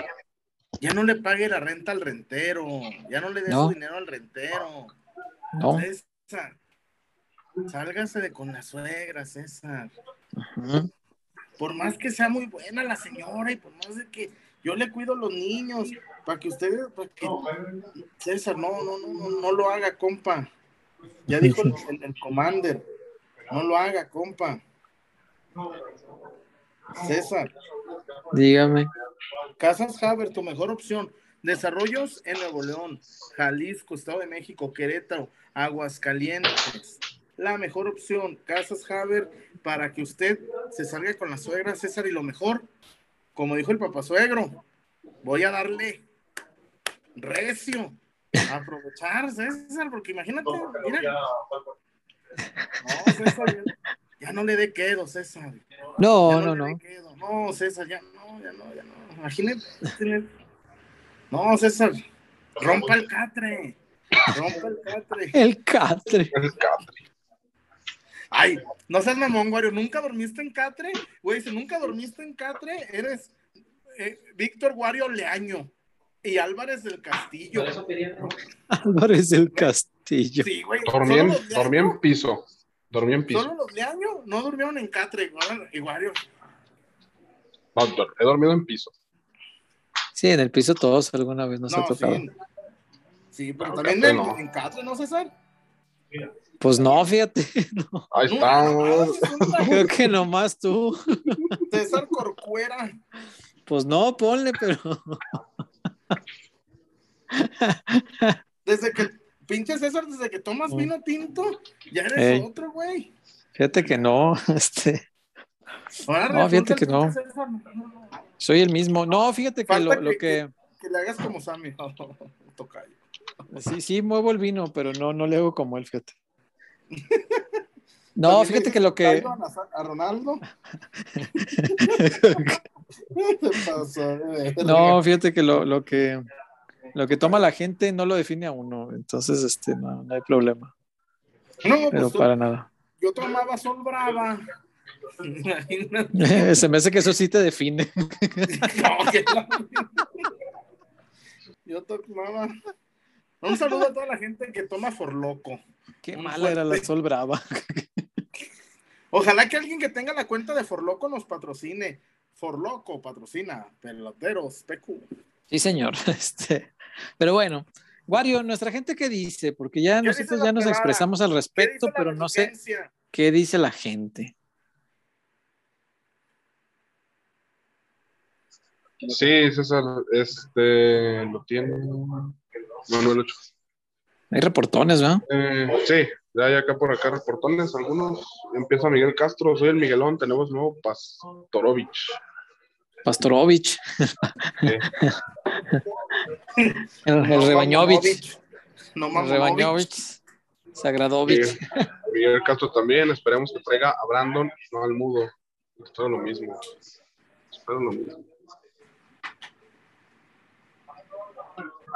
ya no le pague la renta al rentero. Ya no le dé No. su dinero al rentero. No. César, sálgase de con la suegra, César. Por más que sea muy buena la señora y por más de que yo le cuido a los niños, para que ustedes, para que César, no, no, no, no, no lo haga, compa. Ya dijo el, el- el commander, no lo haga, compa. César, Dígame. Casas Haber, tu mejor opción. Desarrollos en Nuevo León, Jalisco, Estado de México, Querétaro, Aguascalientes. La mejor opción, Casas Haber, para que usted se salga con la suegra, César, y lo mejor, como dijo el papá suegro, voy a darle recio. Aprovechar, César, porque imagínate, mira. No, César, ya, ya no le dé quedo, César. No, Ya no, no. quedo. No, César, ya no, ya no, ya no. Imagínate. No, César, rompa el catre. Rompa el catre. El catre. El Capri. Ay, no seas mamón, Wario. ¿Nunca dormiste en catre? Güey, si nunca dormiste en catre, eres eh, Víctor Wario Leaño y Álvarez del Castillo. Álvarez del Castillo. Sí, güey. Dormí en, dormí en piso. Dormí en piso. Solo los Leaño no durmieron en catre, y Wario. No, he dormido en piso. Sí, en el piso todos alguna vez nos ha No, tocado. sí. Sí, pero No, también Catre en, no. en Catre, ¿no, César? Pues no, fíjate, Ahí No, César, creo que nomás tú. César Corcuera. Pues no, ponle, pero Desde que, pinche César, desde que tomas Mm. vino tinto, ya eres Ey. otro, güey. fíjate que no, este, Ahora No, fíjate que no. pinche César, no, no, no. soy el mismo. No, fíjate que Falta lo, lo que- que, Que le hagas como Sammy. Tocayo. sí, sí muevo el vino, pero no, no le hago como él, fíjate. No, fíjate que lo que, A Ronaldo. No, fíjate que lo, lo que, lo que toma la gente no lo define a uno, entonces, este, no, no hay problema, No, pero pues tú- para nada. yo tomaba Sol Brava. Se me hace que eso sí te define. No, que la- Yo tomaba. Un saludo a toda la gente que toma Forloco. Qué mala era la. Sol Brava. Ojalá que alguien que tenga la cuenta de Forloco nos patrocine. Forloco patrocina, peloteros, PQ. Sí, señor. Este, pero bueno, Wario, nuestra gente qué dice, porque ya ¿Qué dice nosotros ya nos pelada? expresamos al ¿Qué respecto, pero no sé qué dice la gente. Sí, César, este lo tiene Manuel Ocho. Hay reportones, ¿no? Eh, sí, ya hay acá por acá reportones, algunos. Empieza Miguel Castro, soy el Miguelón, tenemos nuevo Pastorovich. Pastorovich, Eh, el, el No, Rebañovich, No. Rebañovich, Sagradovich. Miguel Castro también, esperemos que traiga a Brandon, no al mudo. Espero lo mismo. Espero lo mismo.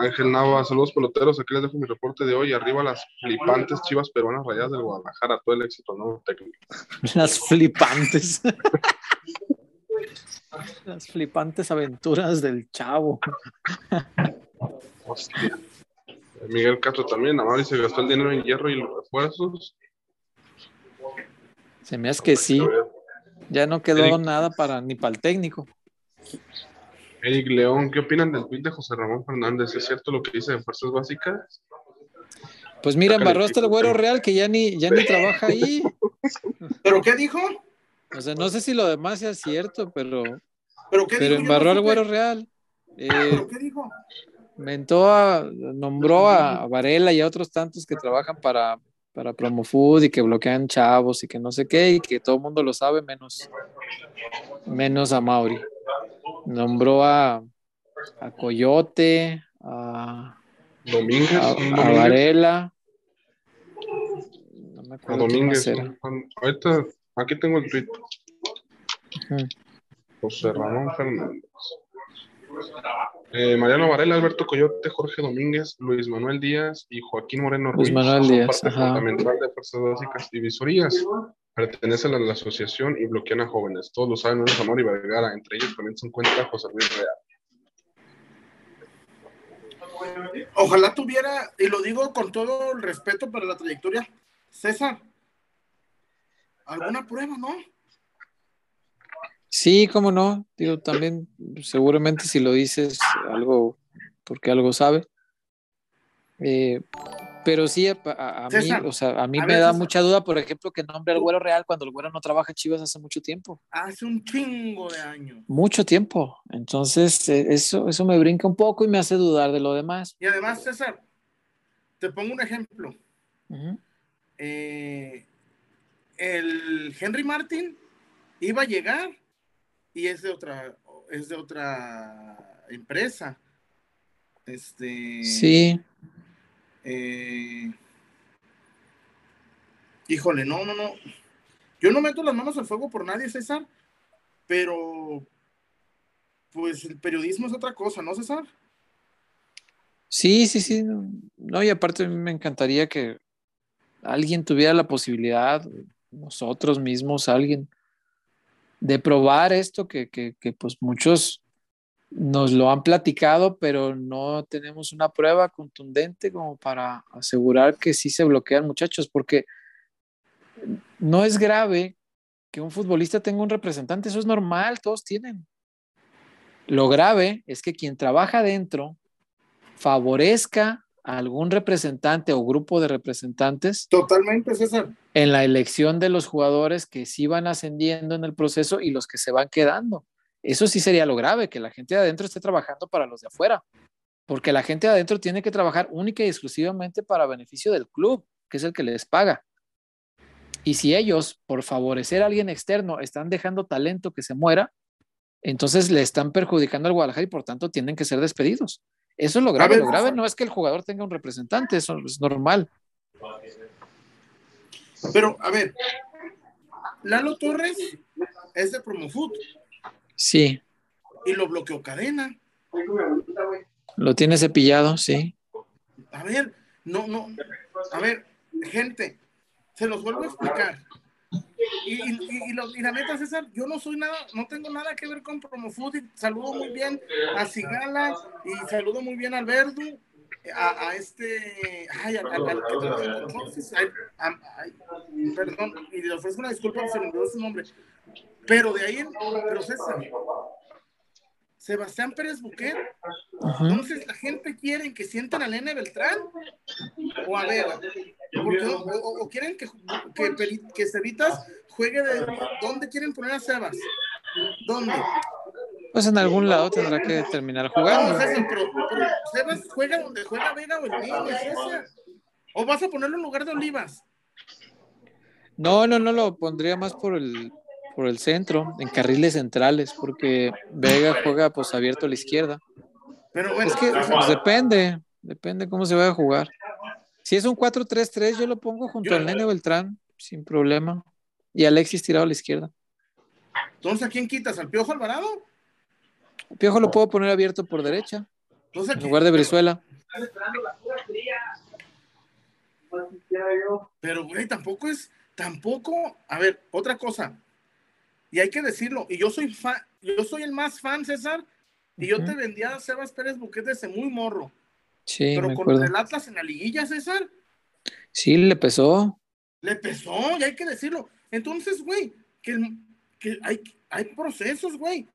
Ángel Nava, saludos peloteros, aquí les dejo mi reporte de hoy. Arriba las flipantes chivas peruanas rayadas del Guadalajara, todo el éxito, nuevo técnico. Las flipantes. Las flipantes aventuras del chavo. Hostia. Miguel Castro también, Amari se gastó el dinero en hierro y los refuerzos. Se me hace que sí. Ya no quedó Eric. nada para ni para el técnico. Eric León, ¿qué opinan del tweet de José Ramón Fernández? ¿Es cierto lo que dice de Fuerzas Básicas? Pues mira, embarró hasta el güero real que ya ni, ya ni trabaja ahí. ¿Pero qué dijo? O sea, no sé si lo demás sea cierto, pero, ¿Pero qué pero dijo? Embarró al güero real. Eh, ¿Pero qué dijo? mentó a, nombró a Varela y a otros tantos que trabajan para, para Promofood y que bloquean chavos y que no sé qué, y que todo el mundo lo sabe, menos, menos a Mauri. Nombró a, a Coyote, a, Domínguez, a, a Varela. No me a acuerdo más Domínguez. era. Ahorita, aquí tengo el tweet. Ujú. José Ramón Fernández. Eh, Mariano Varela, Alberto Coyote, Jorge Domínguez, Luis Manuel Díaz y Joaquín Moreno Luis Ruiz Manuel son Díaz, parte ajá. fundamental de Fuerzas Básicas y Visorías. Pertenecen a la asociación y bloquean a jóvenes. Todos lo saben, menos Amor y Vergara. Entre ellos también se encuentra José Luis Real. Ojalá tuviera, y lo digo con todo el respeto para la trayectoria, César, alguna prueba, ¿no? Sí, cómo no. Digo, también seguramente si lo dices algo, porque algo sabe. Eh, pero sí, a, a- a mí, o sea, a mí a me ver, da César. mucha duda, por ejemplo, que nombre al güero real cuando el güero no trabaja en Chivas hace mucho tiempo. Hace un chingo de años. Mucho tiempo. Entonces, eh, eso, eso me brinca un poco y me hace dudar de lo demás. Y además, César, te pongo un ejemplo. Eh, el Henry Martin iba a llegar y es de otra, es de otra empresa. Este. Sí, eh, híjole, no, no, no. Yo no meto las manos al fuego por nadie, César, pero pues el periodismo es otra cosa, ¿no, César? sí, sí, sí. No, y aparte me encantaría que alguien tuviera la posibilidad, nosotros mismos, alguien, de probar esto que, que, que, pues muchos nos lo han platicado, pero no tenemos una prueba contundente como para asegurar que sí se bloquean muchachos, porque no es grave que un futbolista tenga un representante, eso es normal, todos tienen. Lo grave es que quien trabaja adentro favorezca a algún representante o grupo de representantes Totalmente, César. en la elección de los jugadores que sí van ascendiendo en el proceso y los que se van quedando. Eso sí sería lo grave, que la gente de adentro esté trabajando para los de afuera, porque la gente de adentro tiene que trabajar única y exclusivamente para beneficio del club, que es el que les paga. Y si ellos, por favorecer a alguien externo, están dejando talento que se muera, entonces le están perjudicando al Guadalajara y por tanto tienen que ser despedidos. Eso es lo grave. lo grave no es que el jugador tenga un representante, eso es normal. Pero, a ver, Lalo Torres es de Promofood Sí, y lo bloqueó cadena. lo tiene cepillado, sí. A ver, no, no. A ver, gente, se los vuelvo a explicar. Y, y, y- y lo- y la neta, César, yo no soy nada, no tengo nada que ver con Promofood y saludo muy bien a Sigala y saludo muy bien al Verdu, a, a este, ay, al, al- al que trabaja ay, ay, perdón, y le ofrezco una disculpa, se me olvidó su nombre. Pero de ahí, en- pero César, Sebastián Pérez Buquet, Ujú. entonces la gente quiere que sientan a Nene Beltrán o a Vega. Porque- o, quieren que, que, que Cevitas juegue de. ¿Dónde quieren poner a Sebas? ¿Dónde? Pues en algún lado tendrá que terminar No, jugando. César, pero, pero Sebas juega donde juega Vega o el niño, César. ¿O vas a ponerlo en lugar de Olivas? No, no, no lo pondría más por el, por el centro, en carriles centrales, porque Vega juega pues abierto a la izquierda. Pero bueno, Es que pues, depende, depende cómo se vaya a jugar. Si es un 4-3-3, yo lo pongo junto Yo- al Nene Beltrán, sin problema. Y Alexis tirado a la izquierda. entonces ¿a quién quitas? ¿Al Piojo Alvarado? Piojo lo puedo poner abierto por derecha, Entonces, ¿a en lugar de Brizuela. Pero, güey, tampoco es, tampoco, a ver, otra cosa, y hay que decirlo, y yo soy fan, yo soy el más fan, César, y yo te vendía a Sebas Pérez Buquet desde muy morro, Sí, pero me contra acuerdo. el Atlas en la liguilla, César, Sí, le pesó. le pesó, y hay que decirlo. Entonces, güey, que, que hay, hay procesos, güey.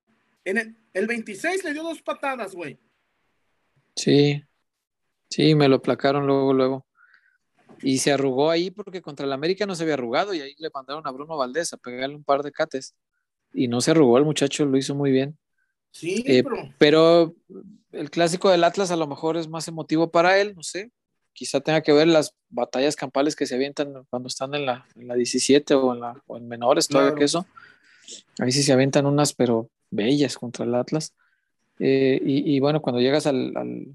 En el, el 26 le dio dos patadas, güey. Sí, sí, me lo placaron luego, luego. Y se arrugó ahí porque contra el América no se había arrugado y ahí le mandaron a Bruno Valdés a pegarle un par de cates. Y no se arrugó, el muchacho lo hizo muy bien. Sí, Eh, pero Pero el clásico del Atlas a lo mejor es más emotivo para él, no sé. Quizá tenga que ver las batallas campales que se avientan cuando están en la, en la 17 o en, la, o en menores, todavía Claro. que eso. Ahí sí se avientan unas, pero bellas contra el Atlas. Eh, y, y bueno, cuando llegas al, al-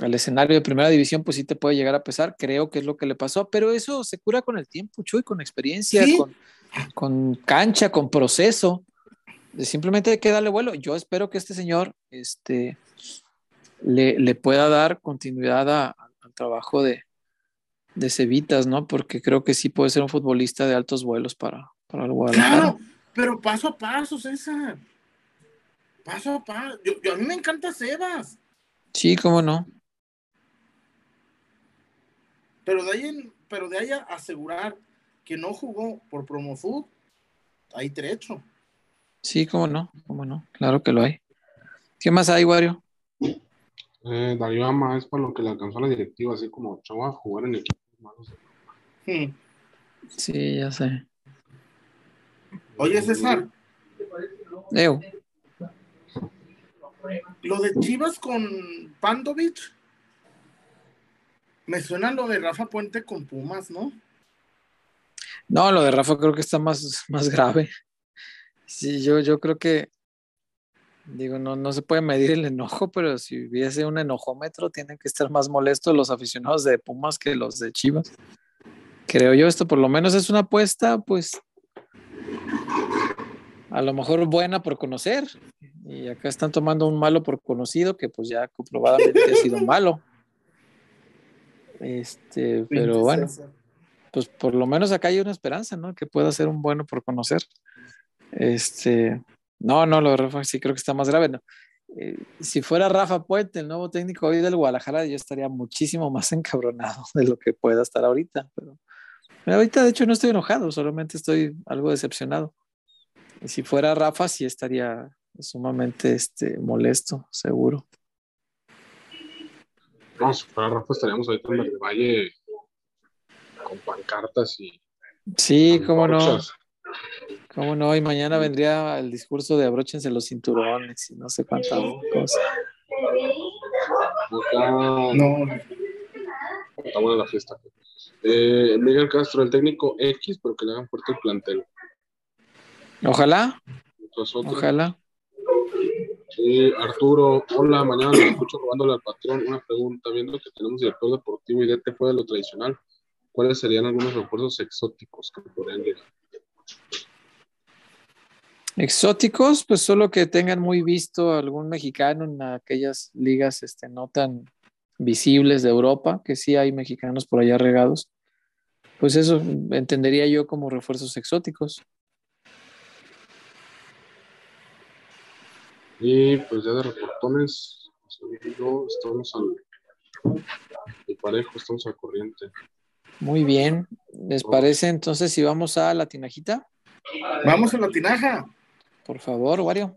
al escenario de primera división, pues sí te puede llegar a pesar. Creo que es lo que le pasó, pero eso se cura con el tiempo, Chuy, con experiencia, Sí. con, con cancha, con proceso. Simplemente hay que darle vuelo. Yo espero que este señor este, le, le pueda dar continuidad a- al trabajo de, de Cevitas, ¿no? Porque creo que sí puede ser un futbolista de altos vuelos para, para el Guadalajara. claro, pero paso a paso, César. Paso a paso. Yo, yo- a mí me encanta Sebas. Sí, cómo no. Pero de ahí, en- pero de ahí a asegurar que no jugó por Promofood, hay trecho. Sí, cómo no, cómo no. Claro que lo hay. ¿Qué más hay, Wario? Eh, Darío Ama es para lo que le alcanzó a la directiva, así como chava jugar en equipos malos. Hmm. Sí, ya sé. Oye, César, Lo de Chivas con Pandovich, me suena lo de Rafa Puente con Pumas, ¿no? No, lo de Rafa creo que está más, más grave. Sí, yo, yo creo que, digo, no, no se puede medir el enojo, pero si hubiese un enojómetro, tienen que estar más molestos los aficionados de Pumas que los de Chivas. Creo yo, esto por lo menos es una apuesta, pues, a lo mejor buena por conocer. Y acá están tomando un malo por conocido, que pues ya comprobadamente ha sido malo. Este, pero bueno pues por lo menos acá hay una esperanza, ¿no? Que pueda ser un bueno por conocer. Este, no, no, lo de Rafa sí creo que está más grave. ¿no? Eh, si fuera Rafa Puente, el nuevo técnico hoy del Guadalajara, yo estaría muchísimo más encabronado de lo que pueda estar ahorita. Pero, pero ahorita, de hecho, no estoy enojado, solamente estoy algo decepcionado. Y si fuera Rafa, sí estaría sumamente este, molesto, seguro. No, si fuera Rafa estaríamos ahorita en el Valle con pancartas y... Sí, cómo no. ¿Cómo no? Y mañana vendría el discurso de abróchense los cinturones y no sé cuántas cosas. No. Está buena la fiesta. Eh, Miguel Castro, el técnico X, pero que le hagan fuerte el plantel. Ojalá. Ojalá. Arturo, hola, mañana lo escucho robándole al patrón. Una pregunta, viendo que tenemos director deportivo y DT fue de lo tradicional, ¿cuáles serían algunos refuerzos exóticos que podrían llegar? Exóticos, pues solo que tengan muy visto algún mexicano en aquellas ligas este, no tan visibles de Europa, que sí hay mexicanos por allá regados. Pues eso entendería yo como refuerzos exóticos. Y pues ya de reportones, estamos al, parejo, estamos al corriente. Muy bien. ¿Les parece entonces si vamos a la tinajita? Vamos a la tinaja. Por favor, Wario.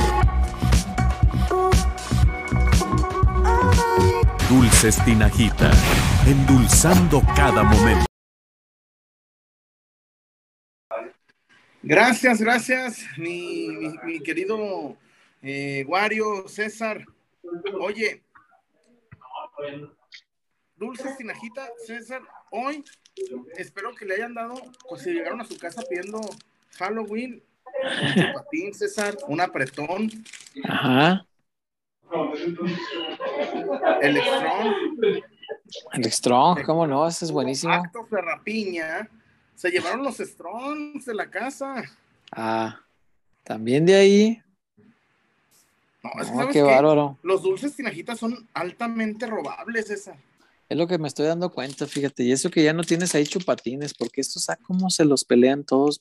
Dulces Tinajita, endulzando cada momento. Gracias, gracias, mi, mi, querido eh, Wario, César. Oye, Dulces Tinajita, César, hoy espero que le hayan dado, pues si llegaron a su casa pidiendo Halloween, un patín, César, un apretón. Ajá. El Strong. El Strong, ¿cómo no? Ese es buenísimo. Acto Ferrapiña. Se llevaron los Strongs de la casa. Ah, también de ahí. No, qué bárbaro. Los dulces tinajitas son altamente robables, esa. Es lo que me estoy dando cuenta, fíjate. Y eso que ya no tienes ahí chupatines, porque estos, ¿sabes cómo se los pelean todos?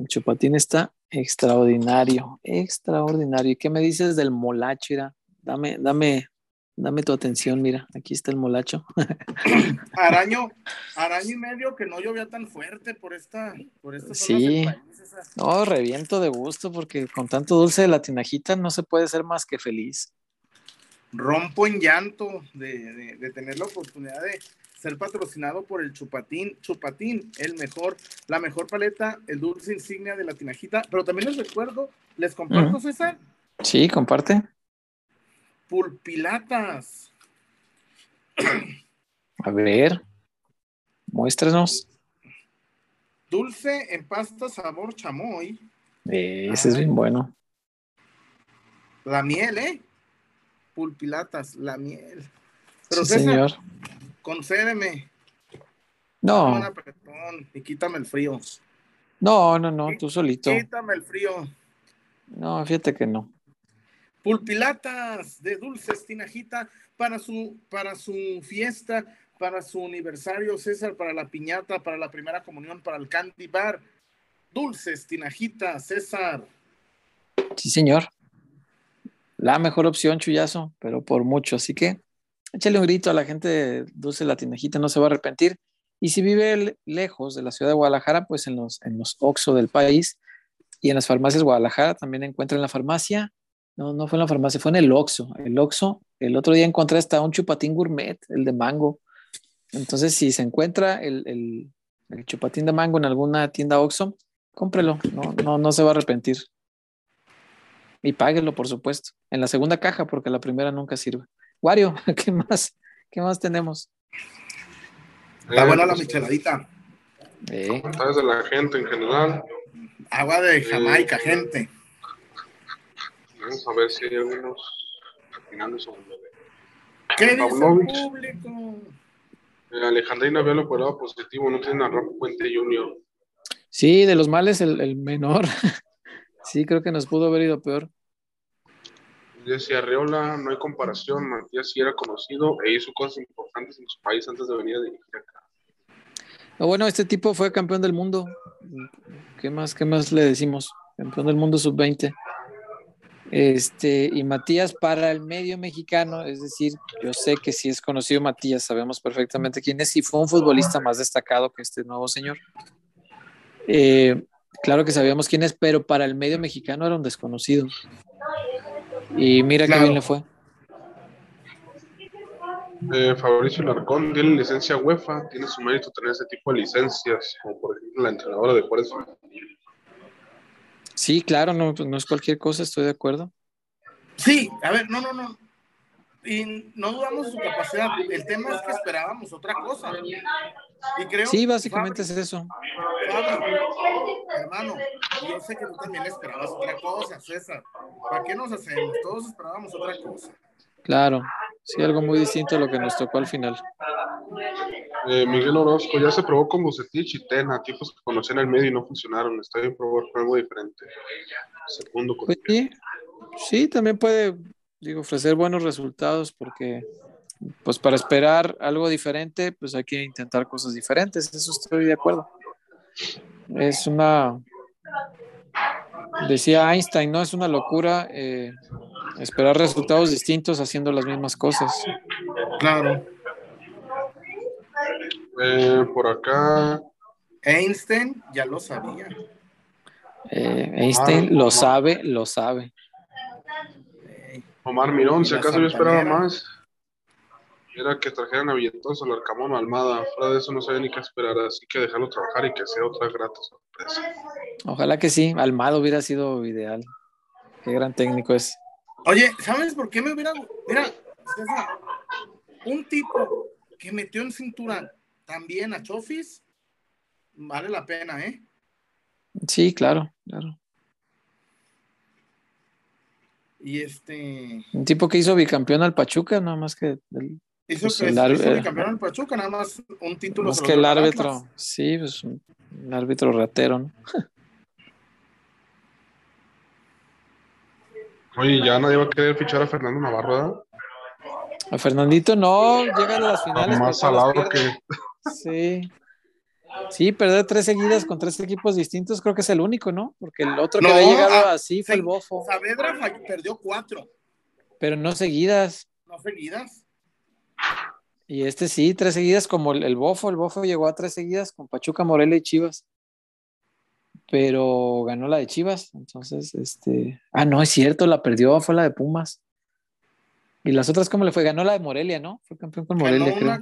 El chupatín está extraordinario, extraordinario. ¿Y qué me dices del molacho? Mira, dame, dame, dame tu atención, mira, aquí está el molacho. araño, araño y medio que no llovía tan fuerte por esta, por esta Sí, no, reviento de gusto porque con tanto dulce de la tinajita no se puede ser más que feliz rompo en llanto de, tener la oportunidad de ser patrocinado por el Chupatín. Chupatín, el mejor, la mejor paleta, el dulce insignia de la tinajita. Pero también les recuerdo, ¿les comparto, César? Sí, comparte. Pulpilatas. A ver, muéstranos. Dulce en pasta sabor chamoy. ese es bien bueno. La miel, ¿eh? pulpilatas, la miel. Pero sí, señor. Concédeme. No. y quítame el frío. No, no, no, tú solito. Quítame el frío. No, fíjate que no. Pulpilatas de dulces Tinajita para su, para su fiesta, para su aniversario, César, para la piñata, para la primera comunión, para el candy bar. Dulces Tinajita, César. Sí, señor. La mejor opción, Chuyazo, pero por mucho. Así que échale un grito a la gente de Dulce La Tinajita, no se va a arrepentir. Y si vive lejos de la ciudad de Guadalajara, pues en los, en los Oxxo del país y en las farmacias Guadalajara también encuentran la farmacia no, no fue en la farmacia, fue en el Oxxo. El Oxxo, el otro día encontré hasta un chupatín gourmet, el de mango. Entonces, si se encuentra el, el, chupatín de mango en alguna tienda Oxxo, cómprelo, no, no, no se va a arrepentir. Y páguelo, por supuesto, en la segunda caja, porque la primera nunca sirve. Wario, ¿qué más? ¿Qué más tenemos? Está buena la micheladita. Eh. de la gente en general. Agua de Jamaica, eh, gente. Vamos a ver si hay algunos finales sobre ¿Qué dice el público? Eh, Alejandrina lo positivo, no tiene a Rafa Puente Junior. Sí, de los males el, el menor. sí, creo que nos pudo haber ido peor. Decía Arreola, no hay comparación. Matías sí era conocido e hizo cosas importantes en su país antes de venir a dirigir acá. bueno, este tipo fue campeón del mundo. ¿Qué más, qué más le decimos? Campeón del mundo sub-20. Este, y Matías para el medio mexicano, es decir, yo sé que si es conocido Matías, sabemos perfectamente quién es y fue un futbolista más destacado que este nuevo señor. Eh, claro que sabíamos quién es, pero para el medio mexicano era un desconocido. Y mira qué bien le fue. Eh, Fabricio Larcón tiene licencia UEFA, tiene su mérito tener ese tipo de licencias, como por ejemplo la entrenadora de Juárez Sí, claro, no, pues no es cualquier cosa, estoy de acuerdo. Sí, a ver, no, no, no. Y no dudamos de su capacidad. El tema es que esperábamos otra cosa. Y creo, sí, básicamente es eso. hermano, yo sé que tú también esperabas otra cosa, César. ¿Para qué nos hacemos? Todos esperábamos otra cosa. Claro, sí, algo muy distinto a lo que nos tocó al final. Eh, Miguel Orozco ya se probó con Bucetich y Tena, tipos que conocían el medio y no funcionaron. Está bien probar algo diferente. Segundo. Pues sí, sí, también puede digo, ofrecer buenos resultados porque pues para esperar algo diferente, pues hay que intentar cosas diferentes. Eso estoy de acuerdo. Es una, decía Einstein, ¿no? Es una locura eh, esperar resultados distintos haciendo las mismas cosas. Claro. Eh, por acá. Einstein ya lo sabía. Eh, Einstein ah, lo sabe, lo sabe. Omar Mirón, si acaso yo esperaba más. Era que trajeran a Villetoso, al Arcamón, Almada. Fuera de eso no sabía ni qué esperar, así que dejarlo trabajar y que sea otra grata sorpresa. Ojalá que sí, Almada hubiera sido ideal. Qué gran técnico es. Oye, ¿sabes por qué me hubiera... Mira, un tipo que metió en cintura también a Chofis, vale la pena, ¿eh? Sí, claro, claro. Y este. Un tipo que hizo bicampeón al Pachuca, nada más que. El, hizo, pues, hizo bicampeón al Pachuca, nada más un título. Más que el árbitro, sí, pues un, árbitro ratero, ¿no? Oye, ya nadie va a querer fichar a Fernando Navarro, ¿verdad? A Fernandito no, llegan a las finales. Más salado que. Sí. Sí, perder tres seguidas con tres equipos distintos creo que es el único, ¿no? Porque el otro que había llegado ah, así fue el Bofo. Saavedra perdió cuatro. Pero no seguidas. No seguidas. Y este sí, tres seguidas como el, Bofo. El Bofo llegó a tres seguidas con Pachuca, Morelia y Chivas. Pero ganó la de Chivas. Entonces, este. Ah, no, es cierto, la perdió, fue la de Pumas. Y las otras, ¿cómo le fue? Ganó la de Morelia, ¿no? Fue campeón con Morelia, creo.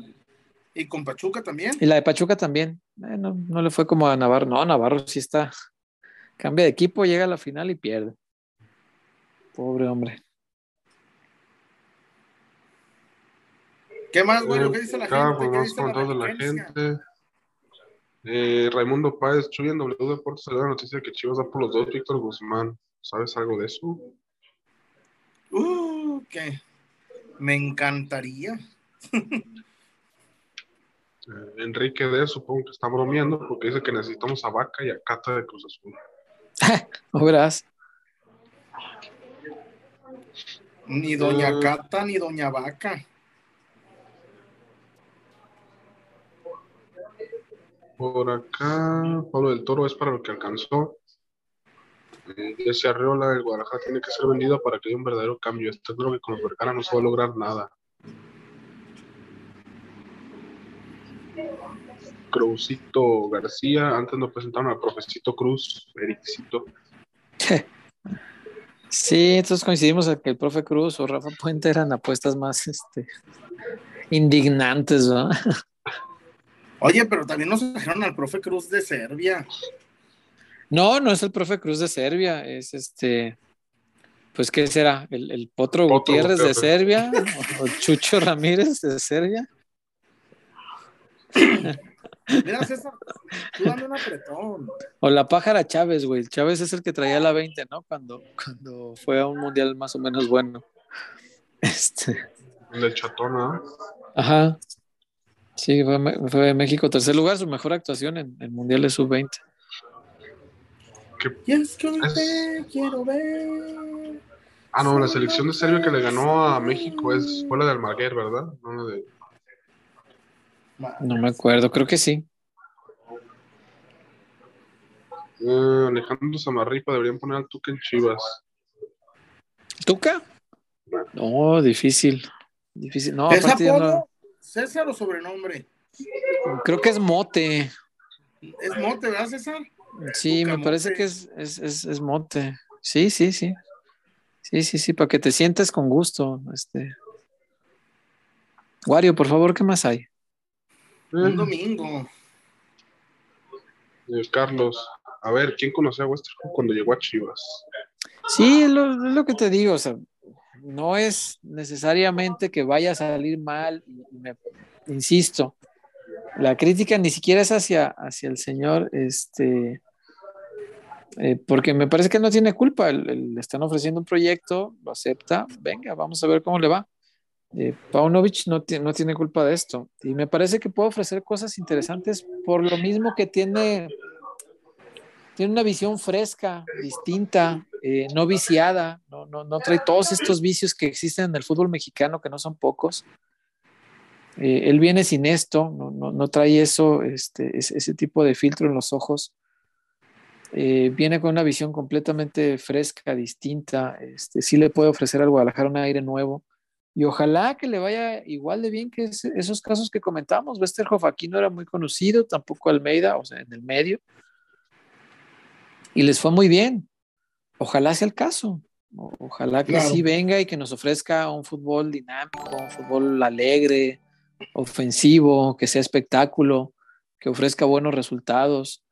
Y con Pachuca también. Y la de Pachuca también. Eh, no, le fue como a Navarro. No, Navarro sí está. Cambia de equipo, llega a la final y pierde. Pobre hombre. ¿Qué más, güey? ¿Qué dice la gente? ¿Qué dice la, de la gente? Eh, Raimundo Páez, Chuy en W Deportes salió la noticia que Chivas da por los dos, Víctor Guzmán. ¿Sabes algo de eso? Uh, ¿qué? Me encantaría. Eh, Enrique D, supongo que está bromeando porque dice que necesitamos a Vaca y a Cata de Cruz Azul. ¿O verás? Ni Doña Eh. Cata ni Doña Vaca. Por acá, Pablo del Toro es para lo que alcanzó. Eh, Jesse Arreola, el Guadalajara tiene que ser vendido para que haya un verdadero cambio. Esto creo que con los Vergara no se va a lograr nada. Cruzito García, antes nos presentaron al profecito Cruz, Ericito. Sí, entonces coincidimos en que el profe Cruz o Rafa Puente eran apuestas más este, indignantes, ¿no? Oye, pero también nos trajeron al profe Cruz de Serbia. No, no es el profe Cruz de Serbia, es este, pues ¿qué será? ¿El, el Potro, Potro Gutiérrez de. Serbia? ¿O Chucho Ramírez de Serbia? Mira, César, tú dame un apretón. O la pájara Chávez, güey. Chávez es el que traía la 20, ¿no? Cuando, cuando fue a un mundial más o menos bueno. Este, De Chatona. ajá. Sí, fue, fue México tercer lugar, su mejor actuación en, en mundiales sub-20. Y es que hoy te quiero ver. Ah, no, la selección de Serbia que le ganó a México es, fue la de Almaguer, ¿verdad? No la de... No me acuerdo, creo que sí. Eh, Alejandro Zamarripa deberían poner al Tuca en Chivas. ¿Tuca? No, difícil. Difícil. No, ¿Es apodo? no- ¿César o sobrenombre? creo que es mote. Es mote, ¿verdad, César? Sí, Tuca me parece Mote. que es, es, es, es mote. Sí, sí, sí. Sí, sí, sí, para que te sientes con gusto. Este. Wario, por favor, ¿qué más hay? Un domingo. Eh, Carlos, a ver, ¿quién conocía a Westerhoff cuando llegó a Chivas? Sí, es lo, que te digo, o sea, no es necesariamente que vaya a salir mal, y me- insisto, la crítica ni siquiera es hacia, hacia el señor, este, eh, porque me parece que no tiene culpa, le están ofreciendo un proyecto, lo acepta, venga, vamos a ver cómo le va. Paunovic no, no tiene culpa de esto, y me parece que puede ofrecer cosas interesantes por lo mismo que tiene tiene una visión fresca, distinta, eh, no viciada, no, no, no trae todos estos vicios que existen en el fútbol mexicano, que no son pocos. Eh, él viene sin esto, no, no, no trae eso, este, ese, ese tipo de filtro en los ojos. Eh, viene con una visión completamente fresca, distinta. Este, sí le puede ofrecer al Guadalajara un aire nuevo. Y ojalá que le vaya igual de bien que ese- esos casos que comentamos. Westerhoff aquí no era muy conocido, tampoco Almeida, o sea, en el medio y les fue muy bien. Ojalá sea el caso. Ojalá que Claro. sí venga y que nos ofrezca un fútbol dinámico, un fútbol alegre, ofensivo, que sea espectáculo, que ofrezca buenos resultados,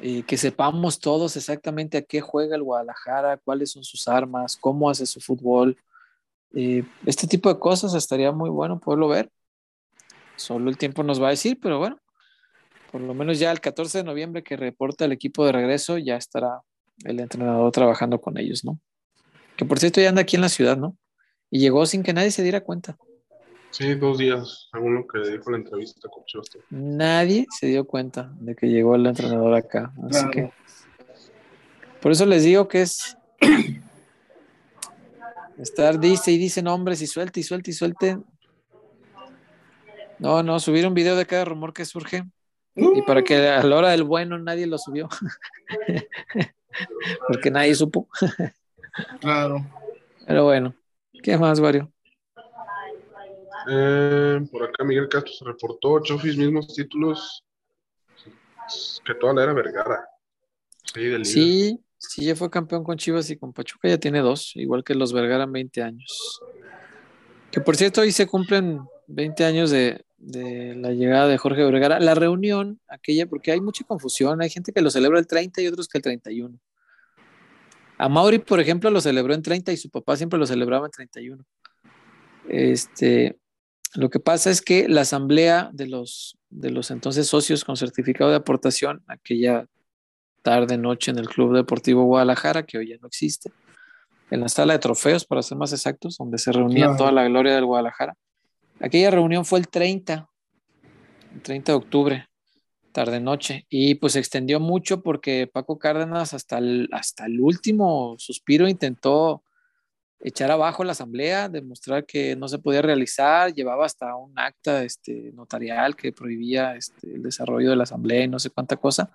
eh, que sepamos todos exactamente a qué juega el Guadalajara, cuáles son sus armas, cómo hace su fútbol. Eh, este tipo de cosas estaría muy bueno poderlo ver. Solo el tiempo nos va a decir, pero bueno, por lo menos ya el 14 de noviembre que reporta el equipo de regreso, ya estará el entrenador trabajando con ellos, ¿no? Que por cierto ya anda aquí en la ciudad, ¿no? Y llegó sin que nadie se diera cuenta. Sí, dos días, según lo que dijo la entrevista con Chivas. Nadie se dio cuenta de que llegó el entrenador acá. Así Claro. que por eso les digo que es estar dice y dice nombres y suelte y suelte y suelte. No, no, subir un video de cada rumor que surge. Y para que a la hora del bueno nadie lo subió. Porque nadie supo. Claro. Pero bueno, ¿qué más, Wario? Eh, por acá Miguel Castro se reportó, Chofis mismos títulos que toda la era Vergara. Sí, del líder. Sí, sí, ya fue campeón con Chivas y con Pachuca, ya tiene dos, igual que los Vergara en 20 años. Que por cierto, hoy se cumplen 20 años de, de la llegada de Jorge Vergara. La reunión, aquella, porque hay mucha confusión, hay gente que lo celebra el 30 y otros que el 31. A Mauri, por ejemplo, lo celebró en 30 y su papá siempre lo celebraba en 31. Este, lo que pasa es que la asamblea de los, de los entonces socios con certificado de aportación, aquella tarde, noche en el Club Deportivo Guadalajara, que hoy ya no existe, en la sala de trofeos, para ser más exactos, donde se reunía Claro. toda la gloria del Guadalajara. Aquella reunión fue el 30, el 30 de octubre, tarde noche, y pues se extendió mucho porque Paco Cárdenas hasta el, hasta el último suspiro intentó echar abajo la asamblea, demostrar que no se podía realizar, llevaba hasta un acta este, notarial que prohibía este, el desarrollo de la asamblea y no sé cuánta cosa.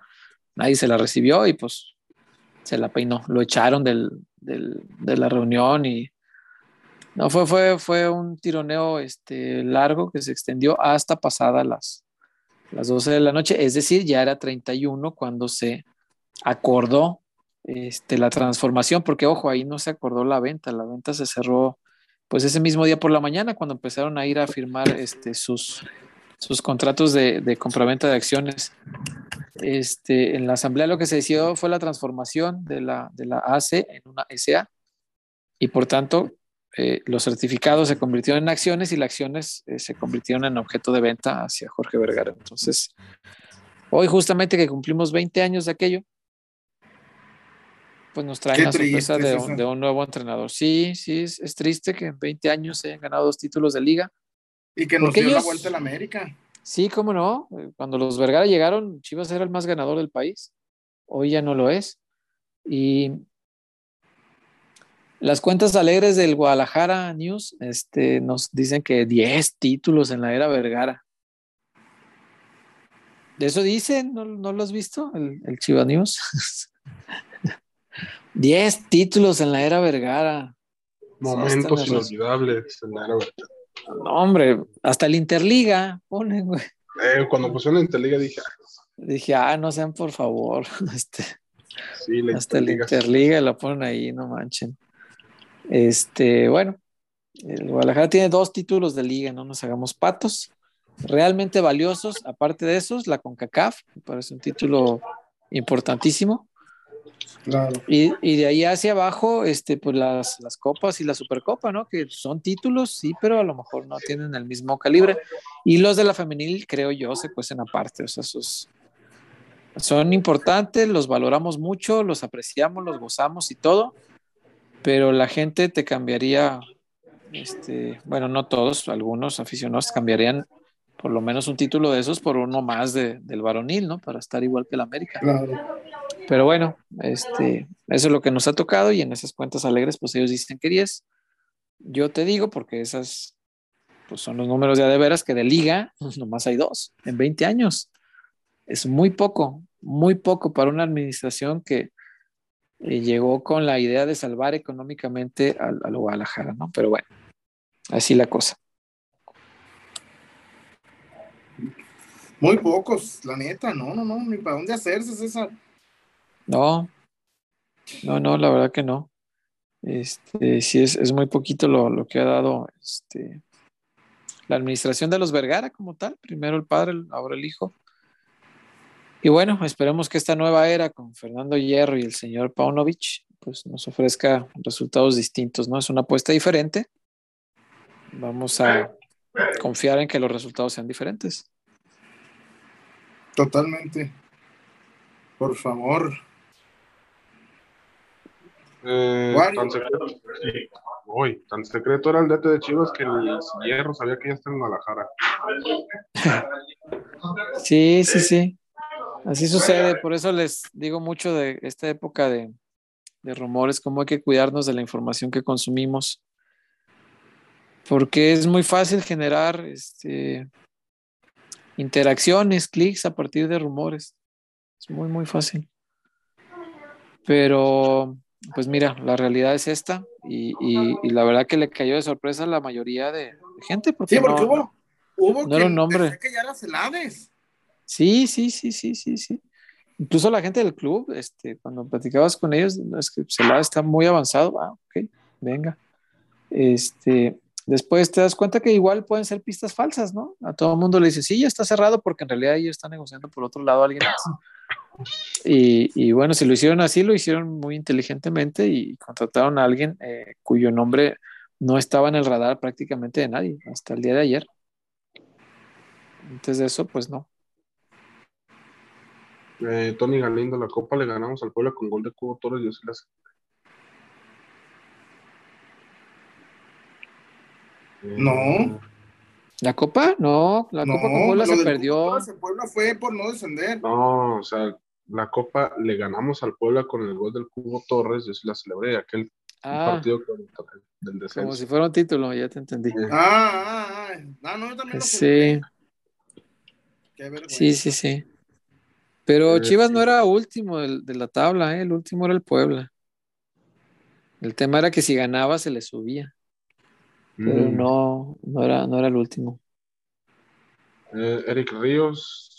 Nadie se la recibió y pues se la peinó, lo echaron del, del, de la reunión y no fue, fue, fue un tironeo este, largo que se extendió hasta pasadas las, las 12 de la noche, es decir, ya era 31 cuando se acordó este, la transformación, porque ojo, ahí no se acordó la venta, la venta se cerró pues ese mismo día por la mañana cuando empezaron a ir a firmar este, sus, sus contratos de, de compraventa de acciones. Este, en la asamblea lo que se decidió fue la transformación de la, de la AC en una SA y por tanto eh, los certificados se convirtieron en acciones y las acciones eh, se convirtieron en objeto de venta hacia Jorge Vergara. Entonces, hoy justamente que cumplimos 20 años de aquello, pues nos traen la sorpresa de un, nuevo entrenador. Sí, sí, es, triste que en 20 años se hayan ganado dos títulos de liga. Y que nos dio la vuelta a la América. Sí, cómo no. Cuando los Vergara llegaron, Chivas era el más ganador del país. Hoy ya no lo es. Y las cuentas alegres del Guadalajara News este, nos dicen que 10 títulos en la era Vergara. De eso dicen, ¿no, lo has visto? El, el Chivas News. 10 títulos en la era Vergara. Momentos inolvidables en la era Vergara. No, hombre, hasta el Interliga ponen, güey. Eh, cuando pusieron la Interliga dije. Ah, dije, ah, no sean por favor. Este, sí, hasta el Interliga lo ponen ahí, no manchen. Este, bueno, el Guadalajara tiene dos títulos de liga, no nos hagamos patos. Realmente valiosos, aparte de esos, la CONCACAF, me parece un título importantísimo. Y, de ahí hacia abajo, este, pues las, las, copas y la supercopa, ¿no? Que son títulos, sí, pero a lo mejor no tienen el mismo calibre. Y los de la femenil, creo yo, se cuecen aparte. O sea, esos son importantes, los valoramos mucho, los apreciamos, los gozamos y todo, pero la gente te cambiaría, este, bueno, no todos, algunos aficionados cambiarían por lo menos un título de esos por uno más de, del varonil, ¿no? Para estar igual que el América. Claro. Pero bueno, este, eso es lo que nos ha tocado y en esas cuentas alegres, pues ellos dicen que 10. Yo te digo, porque esas pues son los números ya de veras que de liga, pues nomás hay dos en 20 años. Es muy poco, muy poco para una administración que eh, llegó con la idea de salvar económicamente al, al Guadalajara, ¿no? Pero bueno, así la cosa. Muy pocos, la neta, no, no, no, ni para dónde hacerse, César. No, no, no, la verdad que no. Este, sí, es, muy poquito lo, que ha dado este, la administración de los Vergara como tal. Primero el padre, ahora el hijo. Y bueno, esperemos que esta nueva era con Fernando Hierro y el señor Paunovic pues nos ofrezca resultados distintos, ¿no? Es una apuesta diferente. Vamos a confiar en que los resultados sean diferentes. Totalmente. Por favor. Eh, tan, secreto, tan secreto era el DT de Chivas que el Hierro sabía que ya está en Guadalajara. Sí, sí, sí. Así sucede. Por eso les digo mucho de esta época de, de rumores, cómo hay que cuidarnos de la información que consumimos. Porque es muy fácil generar este, interacciones, clics a partir de rumores. Es muy, muy fácil. Pero pues mira, la realidad es esta y, la verdad que le cayó de sorpresa a la mayoría de, gente. Porque sí, porque hubo, hubo no era un nombre. que ya era Celades. Sí, sí, sí, sí, sí, sí. Incluso la gente del club, este, cuando platicabas con ellos, es que Celades está muy avanzado. Ah, ok, venga. Este, después te das cuenta que igual pueden ser pistas falsas, ¿no? A todo el mundo le dice, sí, ya está cerrado porque en realidad ellos están negociando por otro lado a alguien más. Y, bueno, si lo hicieron así, lo hicieron muy inteligentemente y contrataron a alguien eh, cuyo nombre no estaba en el radar prácticamente de nadie hasta el día de ayer. Antes de eso, pues no. Eh, Tony Galindo, la Copa le ganamos al pueblo con gol de Cubo Torres. Yo las... no. Eh, ¿La Copa? No, la Copa con Puebla se perdió. Puebla fue por no descender. No, o sea, la Copa le ganamos al Puebla con el gol del Cubo Torres, yo sí la celebré, aquel Ah, partido con- del como descenso. si fuera un título, ya te entendí. Ah, ah, ah. No, no, yo también lo Sí, Qué sí, sí, sí. Pero Eh, Chivas no era último de, la tabla, ¿eh? El último era el Puebla. El tema era que si ganaba se le subía, pero Mm. no, no era, no era el último. Eh, Eric Ríos.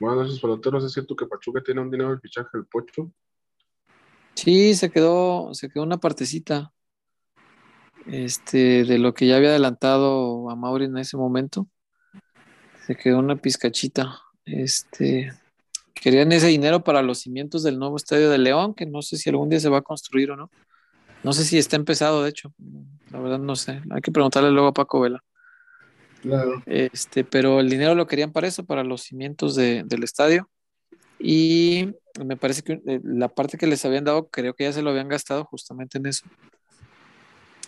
Buenas noches, peloteros. ¿Es cierto que Pachuca tiene un dinero del fichaje del Pocho? Sí, se quedó, se quedó una partecita este, de lo que ya había adelantado a Mauri en ese momento. Se quedó una pizcachita. Este, querían ese dinero para los cimientos del nuevo estadio de León, que no sé si algún día se va a construir o no. No sé si está empezado, de hecho. La verdad no sé. Hay que preguntarle luego a Paco Vela. Claro. Este, pero el dinero lo querían para eso, para los cimientos de- del estadio. Y me parece que eh, la parte que les habían dado, creo que ya se lo habían gastado justamente en eso.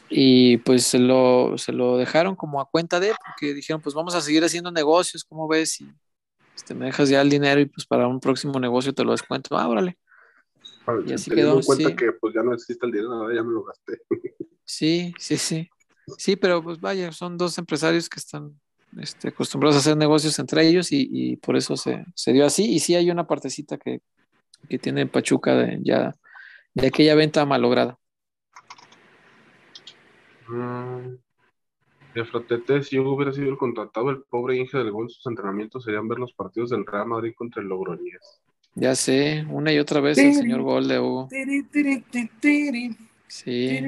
Y pues se lo, se lo dejaron como a cuenta de, porque dijeron, pues vamos a seguir haciendo negocios, ¿cómo ves? Y este, me dejas ya el dinero y pues para un próximo negocio te lo descuento. Ah, órale. Y así quedó, en cuenta sí. que pues ya no existe el dinero, ya me lo gasté. Sí, sí, sí. Sí, pero pues vaya, son dos empresarios que están este, acostumbrados a hacer negocios entre ellos y, y por eso se, se dio así. Y sí hay una partecita que, que tiene Pachuca de, ya, de aquella venta malograda. Mm. Efratete, si yo hubiera sido el contratado, el pobre Inge del Gol, sus entrenamientos serían ver los partidos del Real Madrid contra el Logroñés. Ya sé, una y otra vez el señor gol de Hugo. Sí,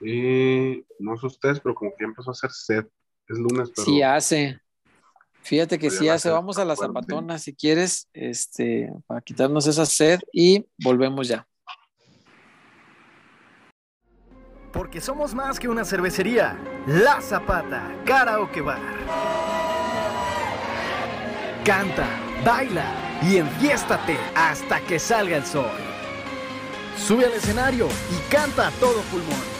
Y no sé ustedes, pero como que ya empezó a hacer sed. Es lunes, pero sí hace. Fíjate que sí hace. Vamos a la fuerte. zapatona si quieres, este, para quitarnos esa sed y volvemos ya. Porque somos más que una cervecería. La Zapata, Karaoke Bar. Canta, baila y enfiéstate hasta que salga el sol. Sube al escenario y canta a todo pulmón.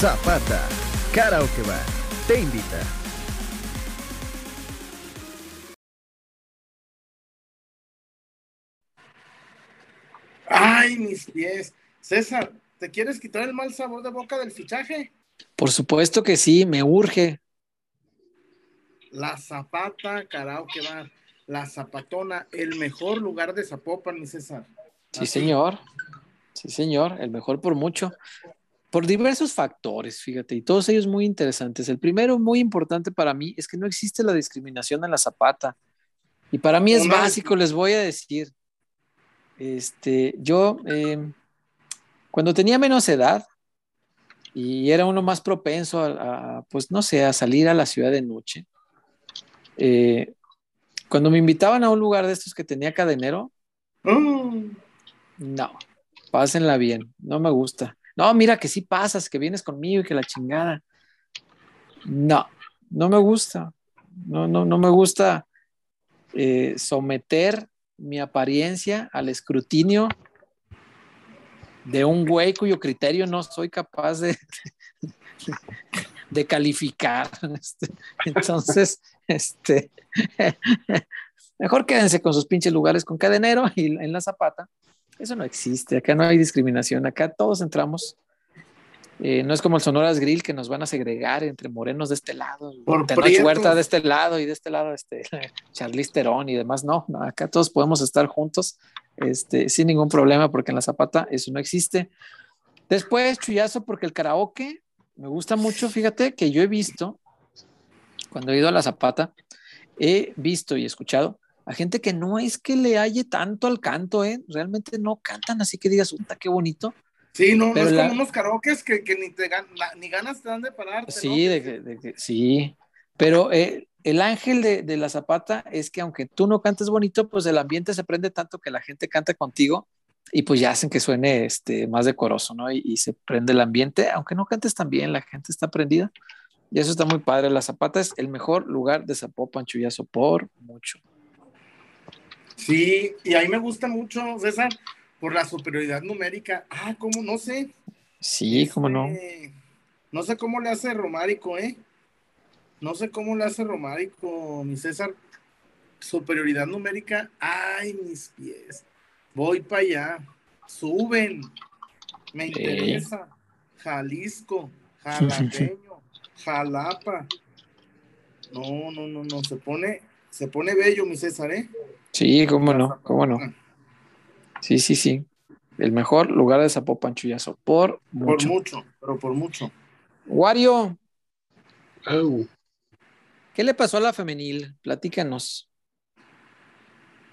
Zapata, Karaoke Bar, te invita. Ay, mis pies. César, ¿te quieres quitar el mal sabor de boca del fichaje? Por supuesto que sí, me urge. La Zapata Karaoke Bar, La Zapatona, el mejor lugar de Zapopan, mi César. Sí, Así. señor. Sí, señor. El mejor por mucho. Por diversos factores, fíjate, y todos ellos muy interesantes. El primero, muy importante para mí, es que no existe la discriminación en la zapata. Y para mí es básico, les voy a decir. Este, yo, eh, cuando tenía menos edad y era uno más propenso a, a, pues no sé, a salir a la ciudad de noche, eh, cuando me invitaban a un lugar de estos que tenía cadenero, Mm, no, pásenla bien, no me gusta. No, mira que sí pasas, que vienes conmigo y que la chingada. No, no me gusta. No, no, no me gusta eh, someter mi apariencia al escrutinio de un güey cuyo criterio no soy capaz de, de calificar. Este, Entonces, este, mejor quédense con sus pinches lugares con cadenero y en la zapata. Eso no existe, acá no hay discriminación, acá todos entramos. Eh, no es como el Sonoras Grill que nos van a segregar entre morenos de este lado, Por. Huerta de este lado y de este lado este Charlize Theron y demás. No, no, acá todos podemos estar juntos este, sin ningún problema porque en la zapata eso no existe. Después, chullazo, porque el karaoke me gusta mucho. Fíjate que yo he visto, cuando he ido a la zapata, he visto y escuchado a gente que no es que le halle tanto al canto, ¿eh? realmente no cantan así que digas, puta, qué bonito. Sí, no, Pero no es la- como unos karaokes que, que ni, te gan- ni ganas te dan de pararte. Sí, ¿no? de de que- sí, pero eh, el ángel de, de, la zapata es que aunque tú no cantes bonito, pues el ambiente se prende tanto que la gente canta contigo y pues ya hacen que suene este, más decoroso, ¿no? Y, y se prende el ambiente, aunque no cantes tan bien, la gente está prendida. Y eso está muy padre. La Zapata es el mejor lugar de Zapopan, Chuyazo, por mucho. Sí, y a mí me gusta mucho, César, por la superioridad numérica. Ah, ¿cómo? No sé. Sí, cómo no. Este, no sé cómo le hace Romárico, ¿eh? No sé cómo le hace Romárico, mi César. Superioridad numérica. Ay, mis pies. Voy para allá. Suben. Me interesa. Jalisco. Jalapeño. Jalapa. No, no, no, no. Se pone, se pone bello, mi César, ¿eh? Sí, cómo no, cómo no. Sí, sí, sí. El mejor lugar de Zapopan, Chuyazo. Por mucho. Por mucho, pero por mucho. Wario. Oh. ¿Qué le pasó a la femenil? Platícanos.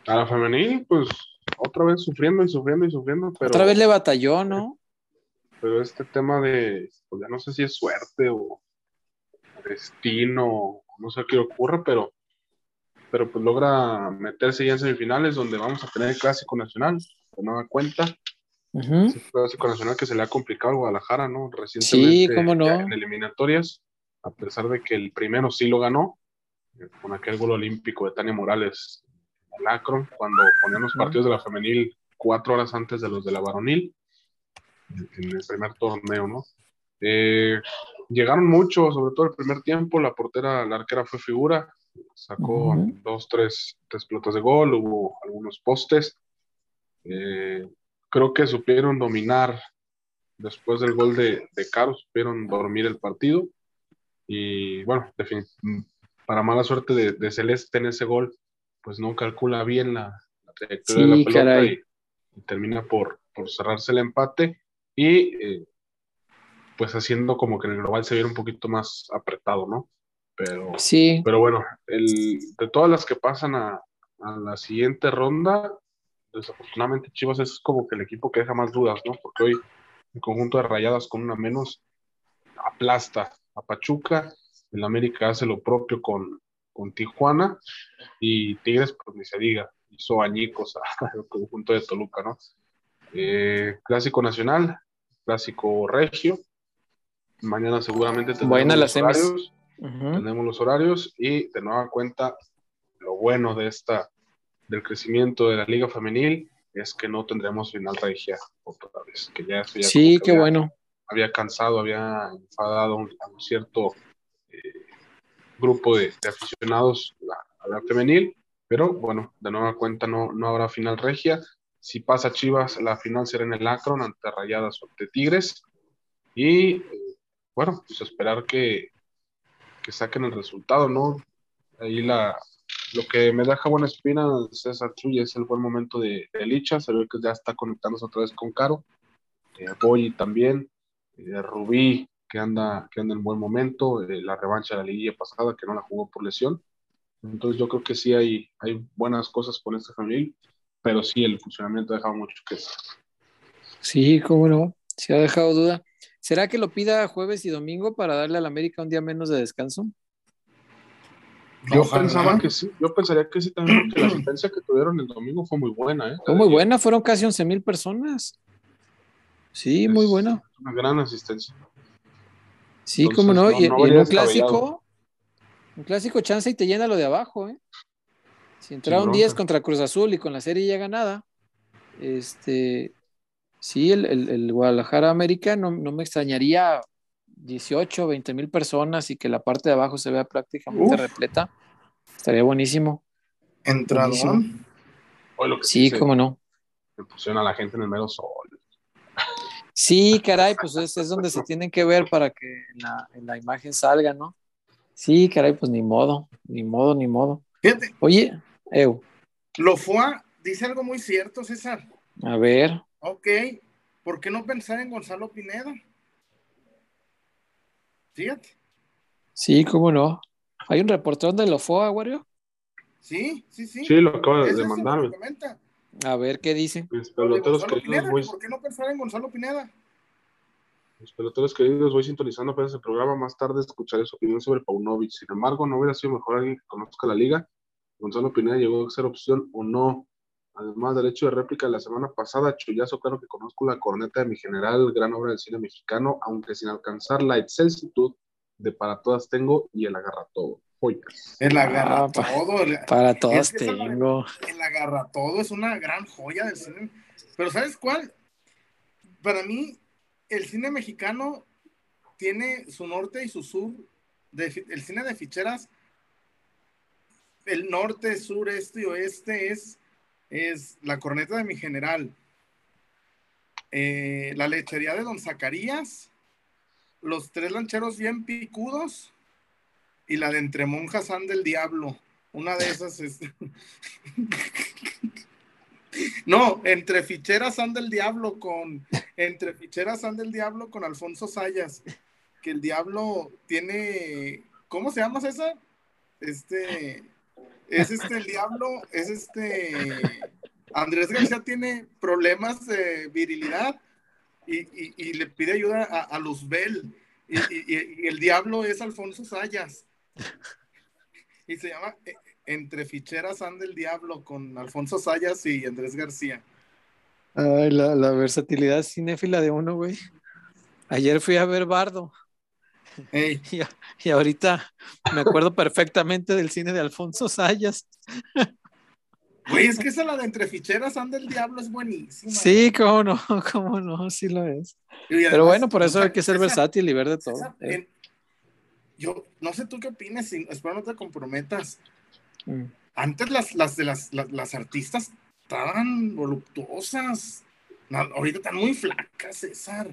A la femenil, pues otra vez sufriendo y sufriendo y sufriendo, pero. Otra vez le batalló, ¿no? Pero este tema de, pues ya no sé si es suerte o destino, no sé qué ocurre, pero, pero pues logra meterse ya en semifinales donde vamos a tener el clásico nacional, de nueva cuenta. Uh -huh. El clásico nacional que se le ha complicado al Guadalajara, ¿no? Recientemente sí, cómo no. en eliminatorias, a pesar de que el primero sí lo ganó, eh, con aquel gol olímpico de Tania Morales en Akron, cuando ponían los partidos de la femenil cuatro horas antes de los de la varonil, en el primer torneo, ¿no? Eh, llegaron mucho, sobre todo el primer tiempo, la portera, la arquera fue figura, sacó uh -huh. dos, tres, tres pelotas de gol, hubo algunos postes. Eh, creo que supieron dominar después del gol de, de Caro, supieron dormir el partido. Y bueno, para mala suerte de, de, Celeste en ese gol, pues no calcula bien la, la trayectoria sí, de la pelota y, y, termina por, por cerrarse el empate. Y eh, pues haciendo como que en el global se viera un poquito más apretado, ¿no? Pero, sí. pero bueno, el, de todas las que pasan a, a, la siguiente ronda, desafortunadamente Chivas es como que el equipo que deja más dudas, ¿no? Porque hoy el conjunto de rayadas con una menos aplasta a Pachuca, el América hace lo propio con, con Tijuana y Tigres, pues ni se diga, hizo añicos al conjunto de Toluca, ¿no? Eh, clásico nacional, clásico regio, Mañana seguramente tendremos Buena los las horarios. Uh -huh. Tenemos los horarios y de nueva cuenta lo bueno de esta del crecimiento de la liga femenil es que no tendremos final regia otra vez, que ya, ya sí, qué había, bueno. Había cansado, había enfadado a un, cierto eh, grupo de, de aficionados a, a, la femenil, pero bueno, de nueva cuenta no, no habrá final regia. Si pasa Chivas, la final será en el Akron ante Rayadas o ante Tigres. Y eh, bueno, pues esperar que, que saquen el resultado, ¿no? Ahí la, lo que me deja buena espina, César Chuy, es el buen momento de, de Licha, se ve que ya está conectándose otra vez con Caro, eh, Boy también, eh, Rubí, que anda, que anda en buen momento, eh, la revancha de la liguilla pasada, que no la jugó por lesión, entonces yo creo que sí hay, hay buenas cosas con este familia, pero sí el funcionamiento ha dejado mucho que Sí, cómo no, se ha dejado duda. ¿Será que lo pida jueves y domingo para darle a la América un día menos de descanso? Yo Ojalá. pensaba que sí, yo pensaría que sí también, porque la asistencia que tuvieron el domingo fue muy buena, ¿eh? Fue muy buena, fueron casi 11 mil personas. Sí, es muy buena. Una gran asistencia. Sí, Entonces, cómo no, no y, no y en un clásico, un clásico chance y te llena lo de abajo, ¿eh? Si entraron 10 contra Cruz Azul y con la serie ya ganada, este, sí, el, el, el Guadalajara América no, no, me extrañaría 18, 20 mil personas y que la parte de abajo se vea prácticamente Uf. repleta. Estaría buenísimo. Entradón. Sí, cómo no. Me pusieron a la gente en el mero sol. Sí, caray, pues es, es donde se tienen que ver para que en la, en la, imagen salga, ¿no? Sí, caray, pues ni modo, ni modo, ni modo. Fíjate. Oye, Eu. Lo fue, dice algo muy cierto, César. A ver. Ok, ¿por qué no pensar en Gonzalo Pineda? Fíjate. Sí, cómo no. ¿Hay un reportero de Lofoa, Wario? Sí, sí, sí. Sí, lo acaba de mandar. A ver qué dice. Mis peloteros Pineda, muy... ¿Por qué no pensar en Gonzalo Pineda? Los peloteros queridos, voy sintonizando apenas el programa. Más tarde escucharé su opinión sobre Paunovic. Sin embargo, no hubiera sido mejor alguien que conozca la liga. Gonzalo Pineda llegó a ser opción o no. Además, derecho de réplica de la semana pasada, Chuyazo, claro que conozco la corneta de mi general, gran obra del cine mexicano, aunque sin alcanzar la excelsitud de Para Todas Tengo y El Agarra Todo. Joyas. El agarra Ah, pa- todo. el- Para es todos que esa tengo. El agarra todo es una gran joya del cine. Pero ¿sabes cuál? Para mí, el cine mexicano tiene su norte y su sur. De el cine de ficheras, el norte, sur, este y oeste es, es La Corneta de mi General, eh, La Lechería de Don Zacarías, Los Tres Lancheros Bien Picudos y la de Entre Monjas Anda el Diablo. Una de esas es... No, entre ficheras anda el diablo con entre ficheras anda el diablo con Alfonso Sayas, que el diablo tiene ¿cómo se llama esa? Este es este el diablo, es este Andrés García tiene problemas de virilidad y, y- le pide ayuda a, a Luzbel y el diablo es Alfonso Sayas y se llama eh, Entre ficheras anda el diablo con Alfonso Sayas y Andrés García. Ay, la, la versatilidad cinéfila de uno, güey. Ayer fui a ver Bardo Y, y ahorita me acuerdo perfectamente del cine de Alfonso Sayas. güey, es que esa la de Entre ficheras anda el diablo es buenísima. Sí, cómo no, cómo no, sí lo es. Además, Pero bueno, por eso hay que ser esa- versátil y ver de todo. esa- eh. en- yo no sé tú qué opinas, sin- espero no te comprometas. Mm. Antes las, las de las, las, las artistas estaban voluptuosas. No, ahorita están muy flacas, César.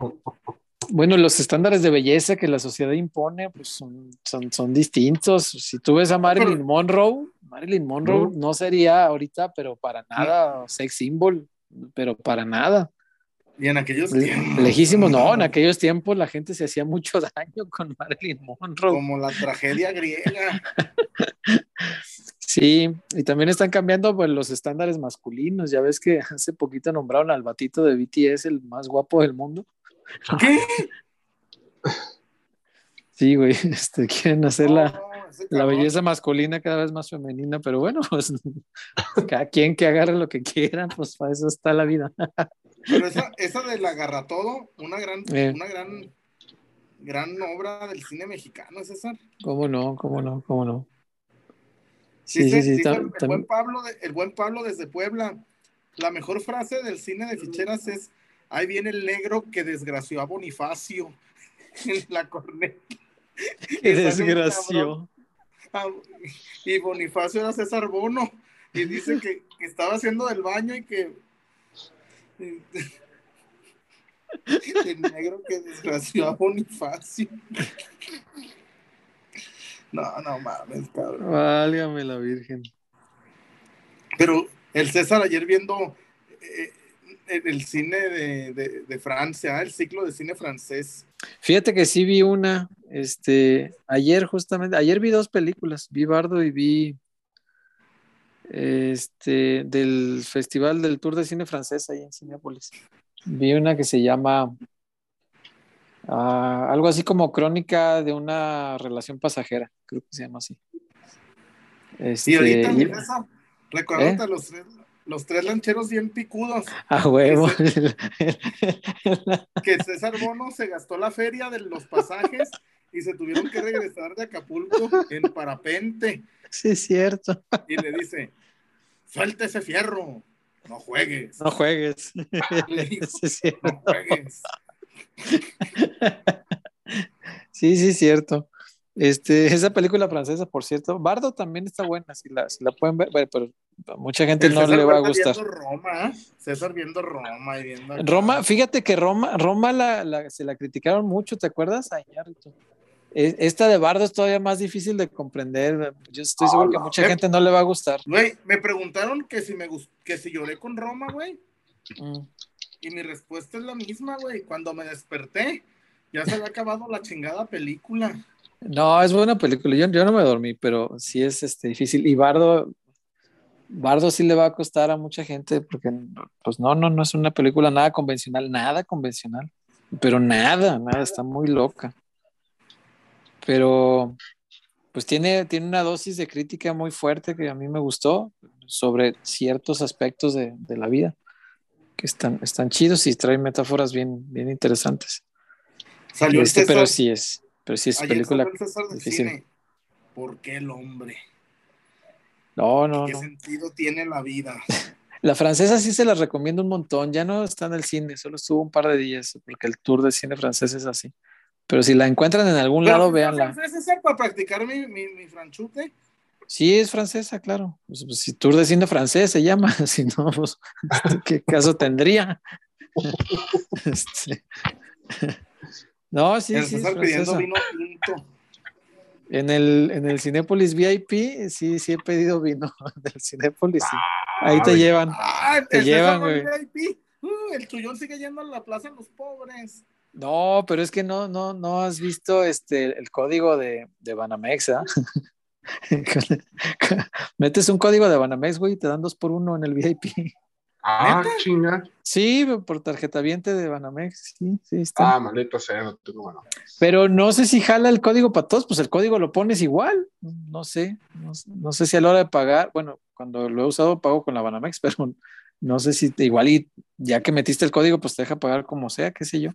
Bueno, los estándares de belleza que la sociedad impone, pues son, son, son distintos. Si tú ves a Marilyn Monroe, Marilyn Monroe no sería ahorita, pero para nada sex symbol, pero para nada. Y en aquellos tiempos. Lejísimos, no, en aquellos tiempos la gente se hacía mucho daño con Marilyn Monroe. Como la tragedia griega. Sí, y también están cambiando pues, los estándares masculinos. Ya ves que hace poquito nombraron al batito de BTS el más guapo del mundo. ¿Qué? Sí, güey, este, quieren hacer la, No, la belleza masculina cada vez más femenina, pero bueno, pues cada quien que agarre lo que quiera, pues para eso está la vida. Pero esa, esa de la garra todo, una gran, Eh. una gran, gran obra del cine mexicano, César. ¿Cómo no? ¿Cómo no? ¿Cómo no? Sí, sí, sí. el, buen Pablo de- el buen Pablo desde Puebla. La mejor frase del cine de ficheras es: Ahí viene el negro que desgració a Bonifacio en la corneta. Qué desgracio. Ah, Y Bonifacio era César Bono. Y dice que, que estaba haciendo del baño y que. El negro que desgració a Bonifacio. No, no mames, cabrón. Válgame la Virgen. Pero el César ayer viendo eh, el, cine de, de- de Francia, el ciclo de cine francés. Fíjate que sí vi una, este, ayer justamente, ayer vi dos películas, vi Bardo y vi este del Festival del Tour de Cine Francés ahí en Cineápolis. Vi una que se llama ah, algo así como Crónica de una relación pasajera, creo que se llama así. Este, Y ahorita, y- ¿Eh? los, tres, los tres lancheros bien picudos. a huevo. Que César Bono se gastó la feria de los pasajes y se tuvieron que regresar de Acapulco en parapente. sí, es cierto. Y le dice: Suelta ese fierro, no juegues. No juegues. Le Sí, no juegues. Sí, sí, es cierto. Este, esa película francesa, por cierto, Bardo también está buena, si la, si la pueden ver, pero a mucha gente no le va a gustar. Viendo Roma, ¿eh? César viendo Roma y viendo. acá. Roma, fíjate que Roma, Roma la, la- se la criticaron mucho, ¿te acuerdas? Ay. E- Esta de Bardo es todavía más difícil de comprender. Yo estoy seguro que a mucha Eh, gente no le va a gustar. Güey, me preguntaron que si me que si lloré con Roma, güey. Mm. Y mi respuesta es la misma, güey. Cuando me desperté, ya se había acabado la chingada película. No, es buena película. Yo, yo no me dormí, pero sí es este, difícil. Y Bardo, Bardo sí le va a costar a mucha gente porque, pues no, no, no es una película nada convencional, nada convencional, pero nada, nada, está muy loca. Pero, pues tiene, tiene una dosis de crítica muy fuerte que a mí me gustó sobre ciertos aspectos de, de la vida que están, están chidos y traen metáforas bien, bien interesantes. Salió Este, pero sí es, pero sí es ayer película difícil. cine. ¿Por qué el hombre? No, no, ¿Qué no. sentido tiene la vida? La francesa sí se la recomiendo un montón. Ya no está en el cine, solo estuvo un par de días porque el tour de cine francés es así. Pero si la encuentran en algún Pero, lado, ¿fue véanla. francés, César, para practicar mi, mi, mi franchute? Sí, es francesa, claro. Pues, pues, si tour de cine francés se llama, si no, pues, ¿qué caso tendría? Este, No, sí, el sí, es César pidiendo francesa. vino tinto. En el, en el Cinépolis VIP, sí, sí he pedido vino del Cinépolis. sí. Ahí te Ay. llevan. Ah, Te el llevan, güey. VIP. Uh, el tuyón sigue yendo a la plaza de los pobres. No, pero es que no, no, no has visto este el código de, de Banamex, ¿ah? Metes un código de Banamex, güey, y te dan dos por uno en el VIP. Ah, ¿Neta? chinga. Sí, por tarjeta viente de Banamex, sí, sí está. Ah, maldito sea, no tengo. Pero no sé si jala el código para todos, pues el código lo pones igual. No sé, no, no sé si a la hora de pagar, bueno, cuando lo he usado pago con la Banamex, pero no sé si te- igual y ya que metiste el código, pues te deja pagar como sea, qué sé yo.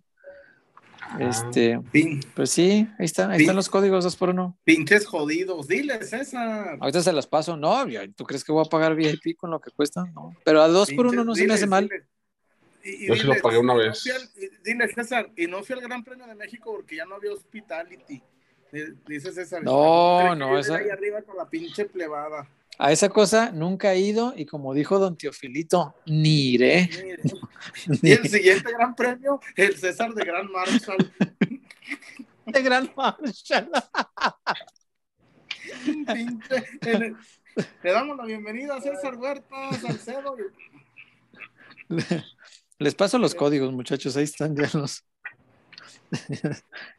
Este, Pin- pues sí, ahí está, ahí están los códigos dos por uno. pinches jodidos. Dile, César. Ahorita se las paso. No, ¿tú crees que voy a pagar VIP con lo que cuesta? No. Pero a dos por uno no se me diles, hace mal. diles. Y- y Yo sí lo diles, pagué una no vez. fui al- y dile, César, y no fui al Gran Premio de México porque ya no había hospitality. Di- Dice César. No, "Creo que no, esa- ahí arriba con la pinche plebada. A esa cosa nunca he ido y como dijo don Teofilito, ni iré. Mire. Y el siguiente Gran Premio, el César de Gran Marshall. De gran Marshall. Le damos la bienvenida a César Huerta, Salcedo. Les paso los códigos, muchachos. Ahí están ya los.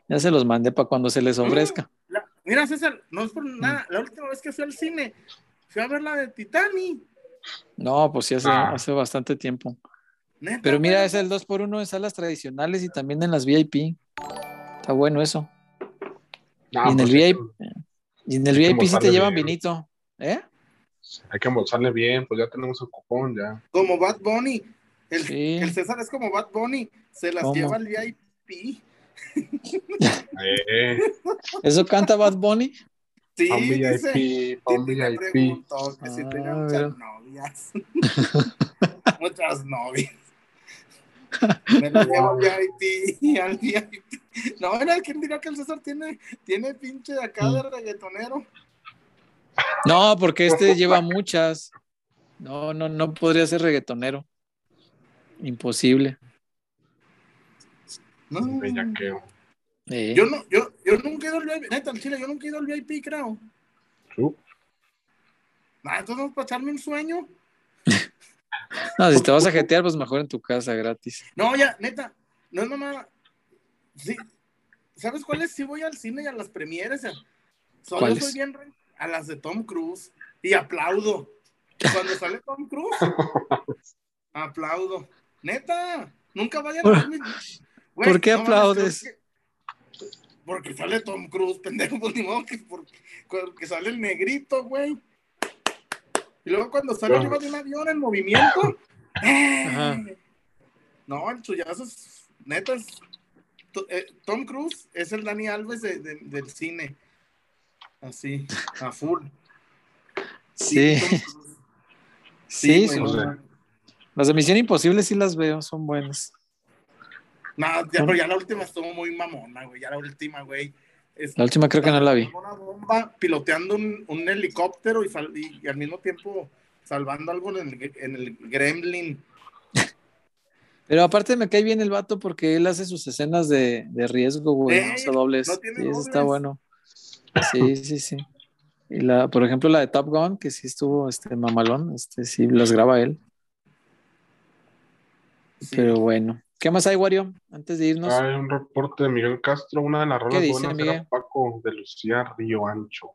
ya se los mandé para cuando se les ofrezca. La- mira, César, no es por nada. La última vez que fui al cine, fui a ver la de Titanic. No, pues sí, hace, Ah. hace bastante tiempo. Neta, Pero mira, es el 2x1 en salas tradicionales y también en las VIP. Está bueno eso. No, y en el pues VIP, y en el que VIP sí te llevan bien. vinito. ¿Eh? Hay que embolsarle bien, pues ya tenemos el cupón, ya. Como Bad Bunny. El, Sí. el César es como Bad Bunny. Se las ¿Cómo? lleva al VIP. Eh, ¿Eso canta Bad Bunny? Sí, pa' un dice. VIP, pa' un VIP. preguntó que si Ah, tenía mira. muchas novias. muchas novias. Me lo llevo al VIP, al VIP. No, era quien diría que el César tiene, tiene pinche de acá de reggaetonero. No, porque este lleva muchas. No, no, no podría ser reggaetonero. Imposible. No. Bellaqueo. Yo, no, yo, yo nunca he ido al VIP, neta, al Chile, yo nunca he ido al VIP, creo. Tú, Nah, entonces vamos para echarme un sueño. No, si te vas a jetear, pues mejor en tu casa, gratis. No, ya, neta, no es mamá. Sí, ¿sabes cuáles? Sí voy al cine y a las premieres. Solo ¿Cuáles? soy bien re- a las de Tom Cruise y aplaudo. Cuando sale Tom Cruise, aplaudo. Neta, nunca vayan a ver mi- Güey, ¿Por qué no aplaudes? Porque sale Tom Cruise, pendejo, pues ni modo que porque, sale el negrito, güey. Y luego cuando sale arriba de un avión en movimiento. ¡eh! Ajá. No, el chullazo es. Neta, es. to- eh, Tom Cruise es el Dani Alves de- de- del cine. Así, a full. Sí, sí, no, las de Misión Imposible sí las veo, son buenas. No, ya, pero ya la última estuvo muy mamona, güey. Ya la última, güey. es- La última creo que no la vi. Una bomba piloteando un, un helicóptero y, sal- y- y al mismo tiempo salvando algo en el, en el Gremlin. Pero aparte me cae bien el vato porque él hace sus escenas de, de riesgo, güey, Eh, no dobles. no tiene Sí, eso está bueno. Sí, sí, sí. Y la, por ejemplo, la de Top Gun, que sí estuvo este mamalón, este sí las graba él. Sí. Pero bueno. ¿Qué más hay, Wario? Antes de irnos. Hay un reporte de Miguel Castro, una de las rolas dice, buenas Miguel? era Paco de Lucía Río Ancho.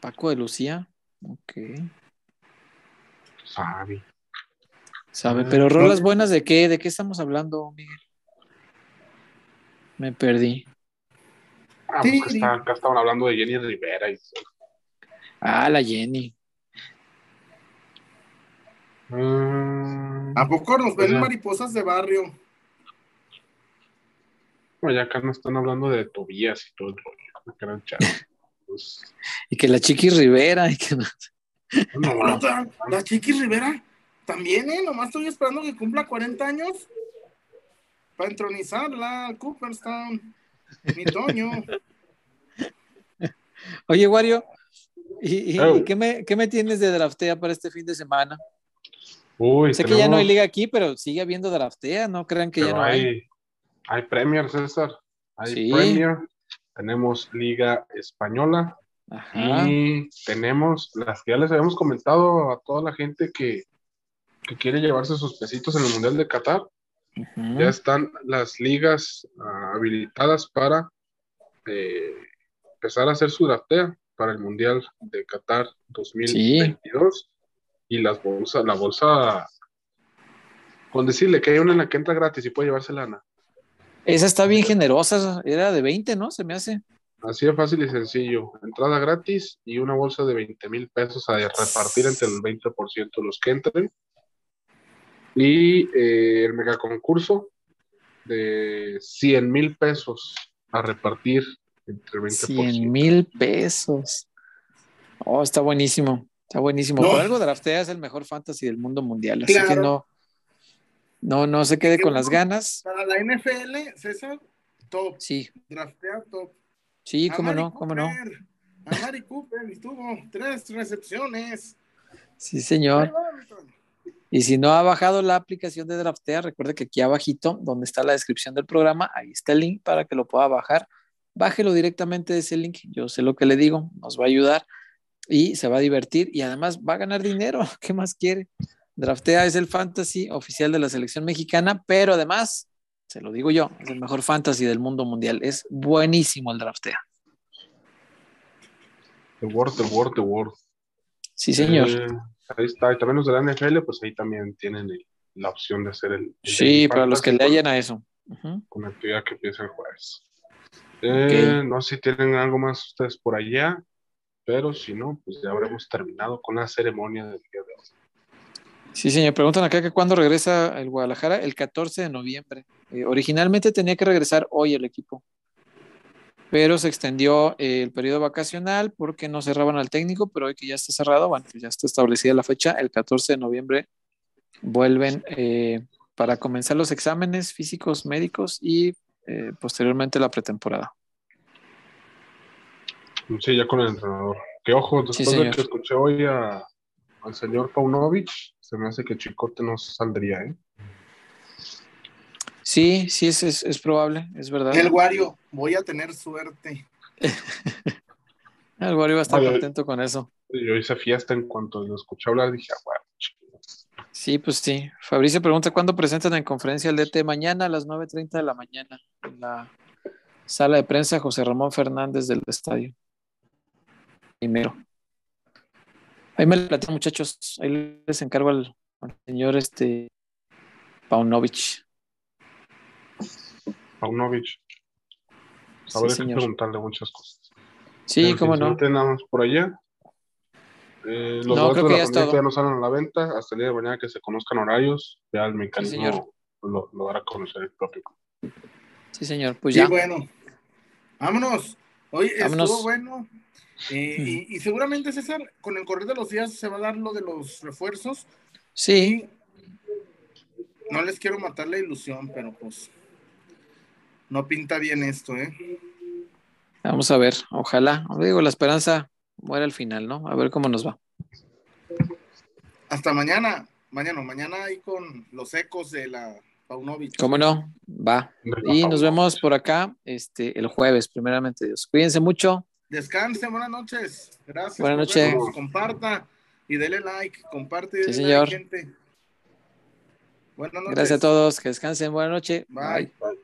Paco de Lucía. Ok. Sabe. Sabe, Ah, pero no. rolas buenas de qué? ¿De qué estamos hablando, Miguel? Me perdí. Ah, pues acá estaban hablando de Jenny Rivera y Ah, la Jenny. Mm, ¿A poco nos ven Pues ya. mariposas de barrio? bueno, ya acá no están hablando de Tobías y todo el rollo. Pues, Y que la Chiqui Rivera. Y que... no, La, otra, la Chiqui Rivera también, ¿eh? Nomás estoy esperando que cumpla 40 años para entronizarla al Cooperstown. Mi Toño. Oye, Wario, ¿y, y- Oh. y qué, me, qué me tienes de draftea para este fin de semana? Uy, Sé que ya no hay liga aquí, pero sigue habiendo draftea, no crean que ya no hay. hay, hay Premier, César. Hay Sí. Premier. Tenemos Liga Española. Ajá. Y tenemos las que ya les habíamos comentado a toda la gente que, que quiere llevarse sus pesitos en el Mundial de Qatar. Ya están las ligas ah, habilitadas para eh, empezar a hacer su draftea para el Mundial de Qatar 2022. Y las bolsas, la bolsa, con decirle que hay una en la que entra gratis y puede llevarse lana. Esa está bien generosa, era de 20, ¿no? Se me hace. Así de fácil y sencillo. Entrada gratis y una bolsa de 20 mil pesos a repartir entre el 20% de los que entren. Y eh, el mega concurso de 100 mil pesos a repartir entre el 20%. 100 mil pesos. Oh, está buenísimo. Está buenísimo. No. Por algo draftea es el mejor fantasy del mundo mundial. Así Claro. que no, no, no se quede con las ganas. Para la NFL, César, top. Sí, Draftea top. sí, A cómo Mari no, cómo no. A Mari Cooper y tuvo tres recepciones. Sí, señor. Y si no ha bajado la aplicación de Draftea, recuerde que aquí abajito, donde está la descripción del programa, ahí está el link para que lo pueda bajar. Bájelo directamente de ese link. Yo sé lo que le digo, nos va a ayudar y se va a divertir y además va a ganar dinero. ¿Qué más quiere? Draftea es el fantasy oficial de la selección mexicana, pero además, se lo digo yo, es el mejor fantasy del mundo mundial. Es buenísimo el Draftea. The Word, The Word, The Word. Sí, señor. Eh, ahí está. Y también los de la NFL, pues ahí también tienen el- la opción de hacer el. el Sí, para los que le hayan a eso. Ujú. Con la actividad que empieza el jueves. Eh, No sé si tienen algo más ustedes por allá, pero si no, pues ya habremos terminado con la ceremonia del día de hoy. Sí, señor. Preguntan acá que cuándo regresa el Guadalajara. El 14 de noviembre. Eh, originalmente tenía que regresar hoy el equipo, pero se extendió eh, el periodo vacacional porque no cerraban al técnico, pero hoy que ya está cerrado, bueno, que ya está establecida la fecha, el 14 de noviembre vuelven eh, para comenzar los exámenes físicos médicos y posteriormente la pretemporada. Sí, ya con el entrenador. Que ojo, después de que escuché hoy a- al señor Paunovic, se me hace que Chicote no saldría, ¿eh? Sí, sí, es, es, es probable, es verdad. El Wario, voy a tener suerte. El Wario va a estar ay. contento con eso. Yo hice fiesta en cuanto lo escuché hablar, dije, ah, bueno, chingos. Sí, pues sí. Fabricio pregunta cuándo presentan en conferencia el DT mañana a las 9.30 de la mañana en la sala de prensa José Ramón Fernández del estadio. Primero. Ahí me lo platican, muchachos. Ahí les encargo al, al señor este Paunovic. Paunovic. Sí, Habrá que señor. preguntarle muchas cosas. Sí, Pero cómo no. nada más por allá. Eh, los No, boletos creo de que la ya todo. ya no salen a la venta hasta el día de mañana que se conozcan horarios. Ya el señor. mecanismo lo, lo dará a conocer el propio. Sí, señor. Pues Sí, ya. bueno. Vámonos. Hoy Vámonos. estuvo bueno. Eh, y, y seguramente, César, con el correr de los días se va a dar lo de los refuerzos. Sí, No les quiero matar la ilusión, pero pues no pinta bien esto, ¿eh? vamos a ver. Ojalá. Digo, la esperanza muere al final, ¿no? A ver cómo nos va. Hasta mañana. Mañana, mañana ahí con los ecos de la Paunovic. ¿Cómo no? Va. Y nos vemos por acá este, el jueves, primeramente Dios. Cuídense mucho. Descansen, buenas noches. Gracias. Buenas noches. Comparta y dele like. Comparte y Sí, dele señor. like, gente. Buenas noches. Gracias a todos. Que descansen. Buenas noches. Bye. Bye.